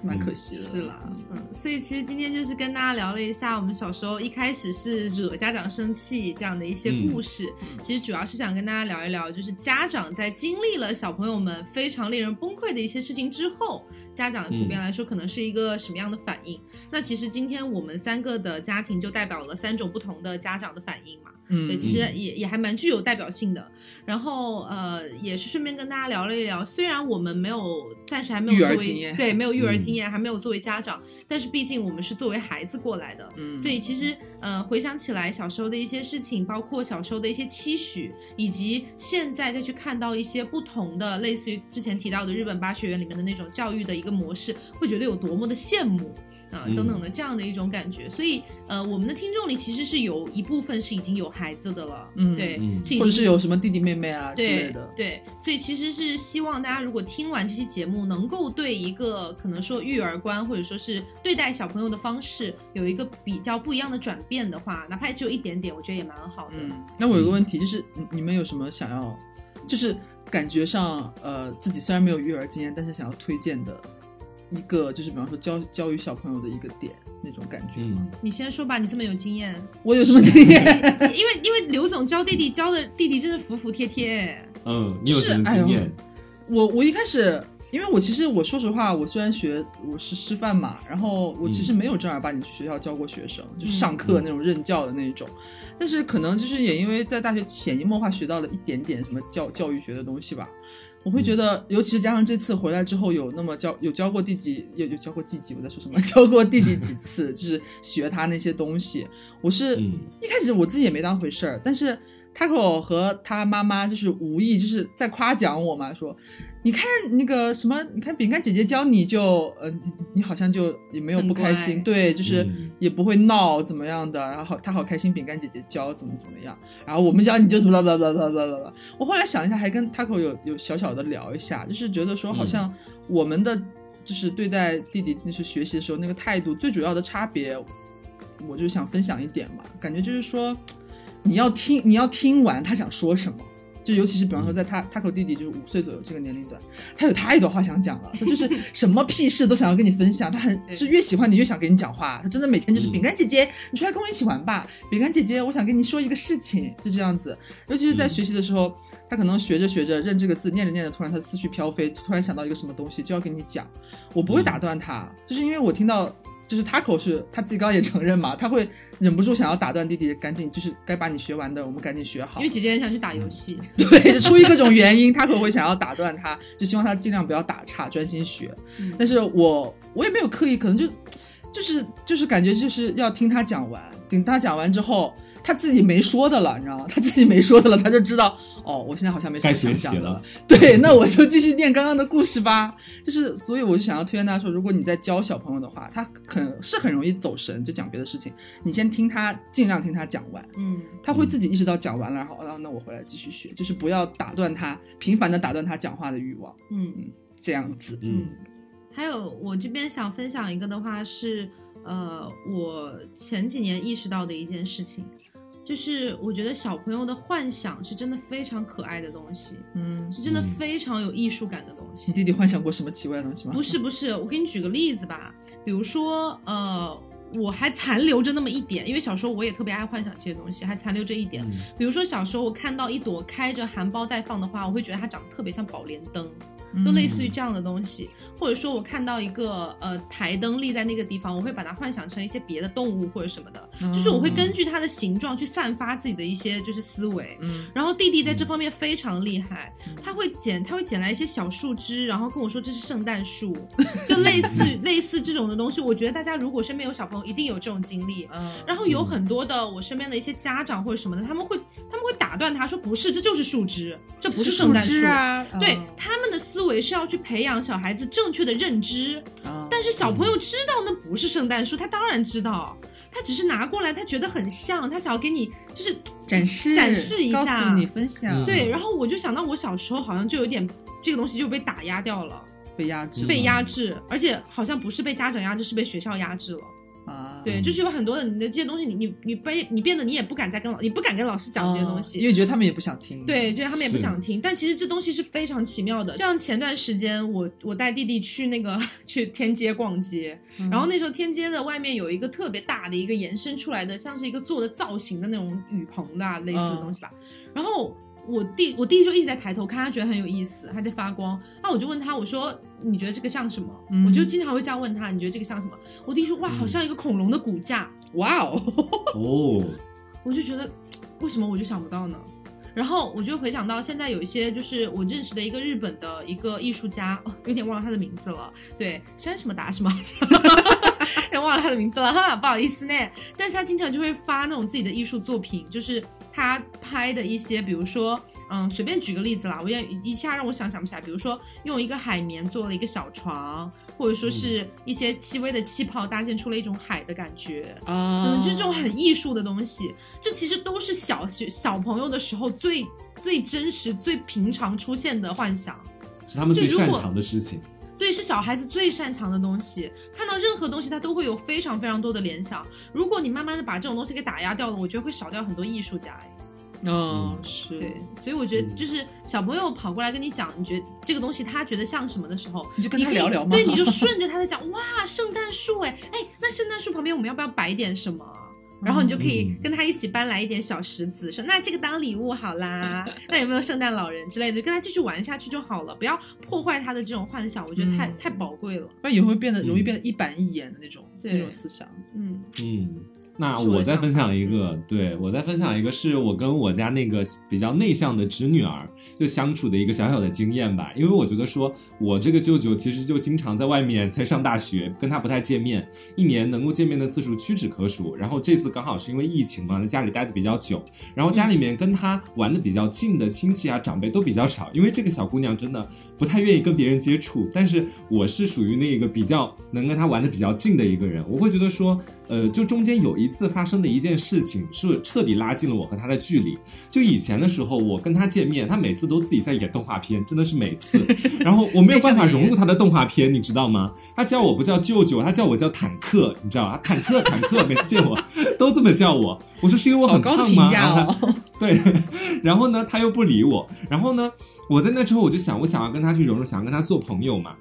Speaker 3: 蛮可惜的。
Speaker 1: 是啦，嗯，所以其实今天就是跟大家聊了一下我们小时候一开始是惹家长生气这样的一些故事。其实主要是想跟大家聊一聊，就是家长在经历了小朋友们非常令人崩溃的一些事情之后，家长普遍来说可能是一个什么样的反应？那其实今天我们三个的家庭就代表了三种不同的家长的反应嘛。
Speaker 3: 嗯，
Speaker 1: 对，其实也也还蛮具有代表性的。然后呃，也是顺便跟大家聊了一聊，虽然我们没有暂时还没有
Speaker 3: 育儿
Speaker 1: 作为
Speaker 3: 经验
Speaker 1: 对没有育儿
Speaker 2: 嗯
Speaker 1: 经验，还没有作为家长，但是毕竟我们是作为孩子过来的，
Speaker 3: 嗯
Speaker 1: 所以其实呃回想起来小时候的一些事情，包括小时候的一些期许，以及现在再去看到一些不同的，类似于之前提到的日本八学园里面的那种教育的一个模式，会觉得有多么的羡慕。啊、
Speaker 2: 嗯
Speaker 1: 等等的这样的一种感觉，所以呃，我们的听众里其实是有一部分是已经有孩子的了，
Speaker 3: 嗯
Speaker 1: 对，
Speaker 3: 或者是有什么弟弟妹妹啊之类的。
Speaker 1: 对，所以其实是希望大家如果听完这期节目，能够对一个可能说育儿观或者说是对待小朋友的方式有一个比较不一样的转变的话，哪怕只有一点点，我觉得也蛮好的。
Speaker 3: 嗯，那我有个问题，就是你你们有什么想要，就是感觉上呃自己虽然没有育儿经验，但是想要推荐的一个，就是比方说教教育小朋友的一个点那种感觉吗？
Speaker 2: 嗯，
Speaker 1: 你先说吧，你这么有经验，
Speaker 3: 我有什么经验？
Speaker 1: 因为因为刘总教弟弟教的弟弟真的服服帖帖。
Speaker 2: 嗯，你有
Speaker 3: 就是
Speaker 2: 什么
Speaker 3: 哎呦
Speaker 2: 经验？
Speaker 3: 我我一开始，因为我其实我说实话，我虽然学我是师范嘛，然后我其实没有正儿八经去学校教过学生，就是上课那种任教的那种。但是可能就是也因为在大学潜移默化学到了一点点什么教教育学的东西吧。我会觉得，尤其是加上这次回来之后，有那么教有教过弟弟，有有教过弟弟，我在说什么？教过弟弟几 次，就是学他那些东西。我是、
Speaker 2: 嗯
Speaker 3: 一开始我自己也没当回事儿，但是 Taco 和他妈妈就是无意就是在夸奖我嘛，说你看那个什么，你看饼干姐姐教你就呃，你你好像就也没有不开心，对，就是
Speaker 2: 嗯。
Speaker 3: 也不会闹怎么样的，然后他好开心，饼干姐姐教怎么怎么样，然后我们教你就怎么啦啦啦啦啦啦啦。我后来想一下，还跟 Taco 有有小小的聊一下，就是觉得说好像我们的就是对待弟弟那是学习的时候那个态度，最主要的差别，我就想分享一点嘛，感觉就是说你要听你要听完他想说什么。就尤其是比方说，在他 Taco 弟弟就是五岁左右这个年龄段，他有太多话想讲了，他就是 什么屁事都想要跟你分享，他很
Speaker 1: 对
Speaker 3: 是越喜欢你越想跟你讲话，他真的每天就是
Speaker 2: 嗯
Speaker 3: 饼干姐姐，你出来跟我一起玩吧，饼干姐姐，我想跟你说一个事情，就这样子。尤其是在
Speaker 2: 嗯
Speaker 3: 学习的时候，他可能学着学着认这个字，念着念着，突然他思绪飘飞，突然想到一个什么东西，就要跟你讲，我不会
Speaker 2: 嗯
Speaker 3: 打断他，就是因为我听到。就是 Taco 是他自己刚刚也承认嘛，他会忍不住想要打断弟弟，赶紧就是该把你学完的，我们赶紧学好
Speaker 1: 因为。姐姐很想去打游戏，
Speaker 3: 对，就出于各种原因，他可能会想要打断他，就希望他尽量不要打岔，专心学。
Speaker 1: 嗯
Speaker 3: 但是我我也没有刻意，可能就就是就是感觉就是要听他讲完，等他讲完之后，他自己没说的了，你知道吗？他自己没说的了，他就知道哦，我现在好像没什么
Speaker 2: 该学习了
Speaker 3: 想讲的了。对，那我就继续念刚刚的故事吧。就是，所以我就想要推荐大家说，如果你在教小朋友的话，他很是很容易走神，就讲别的事情。你先听他，尽量听他讲完。
Speaker 1: 嗯，
Speaker 3: 他会自己意识到讲完了，然后啊，那我回来继续学，就是不要打断他，频繁的打断他讲话的欲望，
Speaker 1: 嗯。
Speaker 3: 这样子。
Speaker 2: 嗯
Speaker 1: 还有，我这边想分享一个的话是，呃，我前几年意识到的一件事情，就是我觉得小朋友的幻想是真的非常可爱的东西，
Speaker 3: 嗯，
Speaker 1: 是真的
Speaker 2: 嗯
Speaker 1: 非常有艺术感的东西你。
Speaker 3: 弟弟幻想过什么奇怪的东西吗？
Speaker 1: 不是不是，我给你举个例子吧，比如说，呃，我还残留着那么一点，因为小时候我也特别爱幻想这些东西，还残留着一点。
Speaker 2: 嗯
Speaker 1: 比如说小时候我看到一朵开着含苞待放的花，我会觉得它长得特别像宝莲灯。就类似于这样的东西，或者说我看到一个呃台灯立在那个地方，我会把它幻想成一些别的动物或者什么的，就是我会根据它的形状去散发自己的一些就是思维。
Speaker 3: 嗯。
Speaker 1: 然后弟弟在这方面非常厉害，他会捡他会捡来一些小树枝，然后跟我说这是圣诞树，就类似类似这种的东西。我觉得大家如果身边有小朋友，一定有这种经历。
Speaker 3: 嗯，
Speaker 1: 然后有很多的我身边的一些家长或者什么的，他们会他们会打断他说不是，这就是树枝，这不是圣诞
Speaker 3: 树枝啊，
Speaker 1: 对
Speaker 3: 嗯。
Speaker 1: 他们的思维是要去培养小孩子正确的认知，
Speaker 3: 嗯
Speaker 1: 但是小朋友知道那不是圣诞树，他当然知道，他只是拿过来，他觉得很像，他想要给你就是
Speaker 3: 展示
Speaker 1: 展示一下。
Speaker 3: 告诉你分享，
Speaker 2: 嗯。
Speaker 1: 对。然后我就想到我小时候好像就有点这个东西就被打压掉了，
Speaker 3: 被压制，
Speaker 1: 被压制，而且好像不是被家长压制，是被学校压制了。
Speaker 3: 啊，
Speaker 1: 对，就是有很多的你的这些东西，你你你被你变得你也不敢再跟老，你不敢跟老师讲这些东西，
Speaker 3: 嗯因为觉得他们也不想听，
Speaker 1: 对，觉得他们也不想听，但其实这东西是非常奇妙的。像前段时间我我带弟弟去那个 去天街逛街，
Speaker 3: 嗯，
Speaker 1: 然后那时候天街的外面有一个特别大的一个延伸出来的，像是一个做的造型的那种雨棚的、啊、类似的东西吧。然后我弟我弟就一直在抬头看，他觉得很有意思，还在发光。那我就问他，我说你觉得这个像什么？
Speaker 3: 嗯
Speaker 1: 我就经常会这样问他，你觉得这个像什么？我弟说哇，好像一个恐龙的骨架。
Speaker 3: 哇哦，
Speaker 2: 哦，
Speaker 1: 我就觉得为什么我就想不到呢？然后我就回想到现在有一些就是我认识的一个日本的一个艺术家，哦，有点忘了他的名字了，对，山什么达什么，有点忘了他的名字了哈，不好意思呢。但是他经常就会发那种自己的艺术作品，就是他拍的一些，比如说，嗯，随便举个例子啦，我也一下让我想想不起来，比如说用一个海绵做了一个小床，或者说是一些细微的气泡搭建出了一种海的感觉，
Speaker 3: 啊，
Speaker 1: 嗯，就这种很艺术的东西，这其实都是小学小朋友的时候最最真实、最平常出现的幻想。
Speaker 2: 是他们最擅长的事情。
Speaker 1: 对，是小孩子最擅长的东西。看到任何东西，他都会有非常非常多的联想。如果你慢慢的把这种东西给打压掉了，我觉得会少掉很多艺术家。哎
Speaker 3: 嗯是，
Speaker 1: 对，所以我觉得
Speaker 2: 嗯
Speaker 1: 就是小朋友跑过来跟你讲，你觉得这个东西他觉得像什么的时候，
Speaker 3: 你就跟他聊聊嘛，
Speaker 1: 对，你就顺着他在讲，哇，圣诞树，哎哎，那圣诞树旁边我们要不要摆点什么？然后你就可以
Speaker 2: 嗯
Speaker 1: 跟他一起搬来一点小石子，说那这个当礼物好啦。那有没有圣诞老人之类的？跟他继续玩下去就好了，不要破坏他的这种幻想，我觉得太、
Speaker 3: 嗯
Speaker 1: 太宝贵了。
Speaker 3: 不然也会变得
Speaker 2: 嗯
Speaker 3: 容易变得一板一眼的那种
Speaker 1: 对
Speaker 3: 那种思想。
Speaker 1: 嗯
Speaker 2: 嗯，那
Speaker 1: 我
Speaker 2: 再分享一个，对我再分享一个，是我跟我家那个比较内向的侄女儿就相处的一个小小的经验吧。因为我觉得说，我这个舅舅其实就经常在外面在上大学，跟他不太见面，一年能够见面的次数屈指可数。然后这次刚好是因为疫情嘛，在家里待的比较久，然后家里面跟他玩的比较近的亲戚啊长辈都比较少，因为这个小姑娘真的不太愿意跟别人接触。但是我是属于那个比较能跟她玩的比较近的一个人，我会觉得说，呃，就中间有一次发生的一件事情，是彻底拉近了我和他的距离。就以前的时候，我跟他见面，他每次都自己在演动画片，真的是每次。然后我没有办法融入他的动画片，你知道吗？他叫我不叫舅舅，他叫我叫坦克，你知道吧？坦克，坦克，每次见我都这么叫我。我说是因为我很胖吗？然后她
Speaker 3: 哦，
Speaker 2: 对，然后呢，他又不理我，然后呢，我在那之后我就想，我想要跟他去融入，想要跟他做朋友嘛。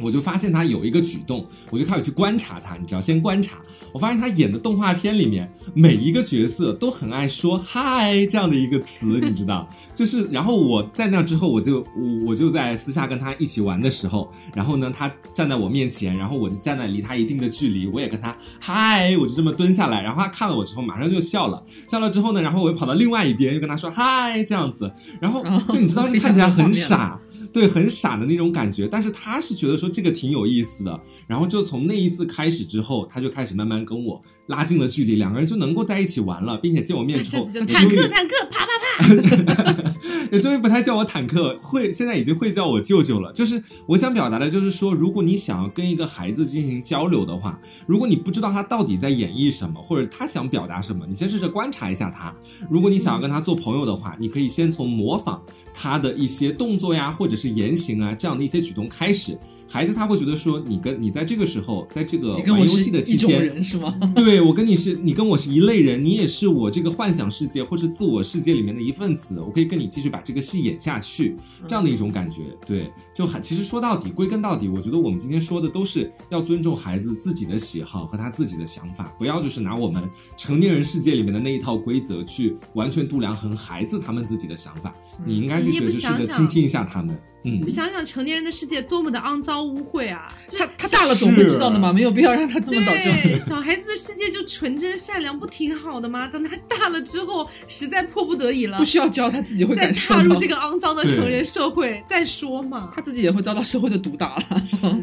Speaker 2: 我就发现他有一个举动，我就开始去观察他，你知道，先观察。我发现他演的动画片里面每一个角色都很爱说“嗨”这样的一个词，你知道，就是。然后我在那之后，我就我我就在私下跟他一起玩的时候，然后呢，他站在我面前，然后我就站在离他一定的距离，我也跟他嗨，我就这么蹲下来，然后他看了我之后马上就笑了，笑了之后呢，然后我又跑到另外一边，又跟他说嗨这样子，然后就你知道，
Speaker 3: 哦
Speaker 2: 就看起来很傻。对，很傻的那种感觉，但是他是觉得说这个挺有意思的，然后就从那一次开始之后，他就开始慢慢跟我拉近了距离，两个人就能够在一起玩了，并且见我面之后，
Speaker 1: 坦克坦克啪啪啪，
Speaker 2: 也终于不太叫我坦克，会现在已经会叫我舅舅了。就是我想表达的，就是说，如果你想要跟一个孩子进行交流的话，如果你不知道他到底在演绎什么，或者他想表达什么，你先试着观察一下他。如果你想要跟他做朋友的话，你可以先从模仿他的一些动作呀，或者是言行啊这样的一些举动开始，孩子他会觉得说，你跟你在这个时候，在这个玩游戏的期间，
Speaker 3: 人是吗？
Speaker 2: 对我跟你是，你跟我是一类人，你也是我这个幻想世界或是自我世界里面的一份子，我可以跟你继续把这个戏演下去，这样的一种感觉。对，就还其实说到底，归根到底，我觉得我们今天说的都是要尊重孩子自己的喜好和他自己的想法，不要就是拿我们成年人世界里面的那一套规则去完全度量衡孩子他们自己的想法。你应该去学着试着倾听一下他们。嗯
Speaker 1: 你，想想成年人的世界多么的肮脏污秽啊！
Speaker 3: 他他大了总会知道的嘛，没有必要让他这么早
Speaker 1: 对，
Speaker 3: 就。
Speaker 1: 小孩子的世界就纯真善良，不挺好的吗？等他大了之后，实在迫不得已了
Speaker 3: 不，需要教他自己会
Speaker 1: 再
Speaker 3: 感受
Speaker 1: 踏入这个肮脏的成人社会再说嘛。
Speaker 3: 他自己也会遭到社会的毒打了。
Speaker 1: 是。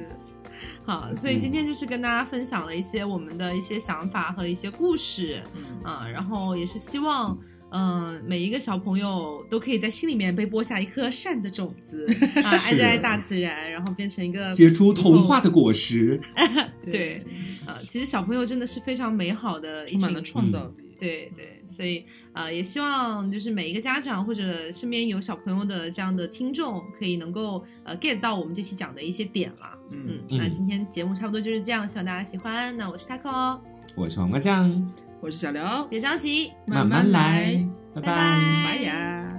Speaker 1: 好，所以今天就是跟大家分享了一些我们的一些想法和一些故事，啊，然后也是希望，嗯、每一个小朋友都可以在心里面被播下一颗善的种子，啊，爱热爱大自然，然后变成一个
Speaker 2: 结出童话的果实。
Speaker 1: 对，啊，其实小朋友真的是非常美好的一
Speaker 3: 充满了
Speaker 1: 群
Speaker 3: 创造力。
Speaker 1: 对对，所以呃，也希望就是每一个家长或者身边有小朋友的这样的听众，可以能够呃 get 到我们这期讲的一些点啦。
Speaker 2: 嗯
Speaker 1: 那今天节目差不多就是这样，希望大家喜欢。那我是 taco，哦
Speaker 2: 我是黄瓜酱，
Speaker 3: 我是小刘，
Speaker 1: 别着急，
Speaker 2: 慢慢来，拜
Speaker 1: 拜。拜
Speaker 3: 拜。呀。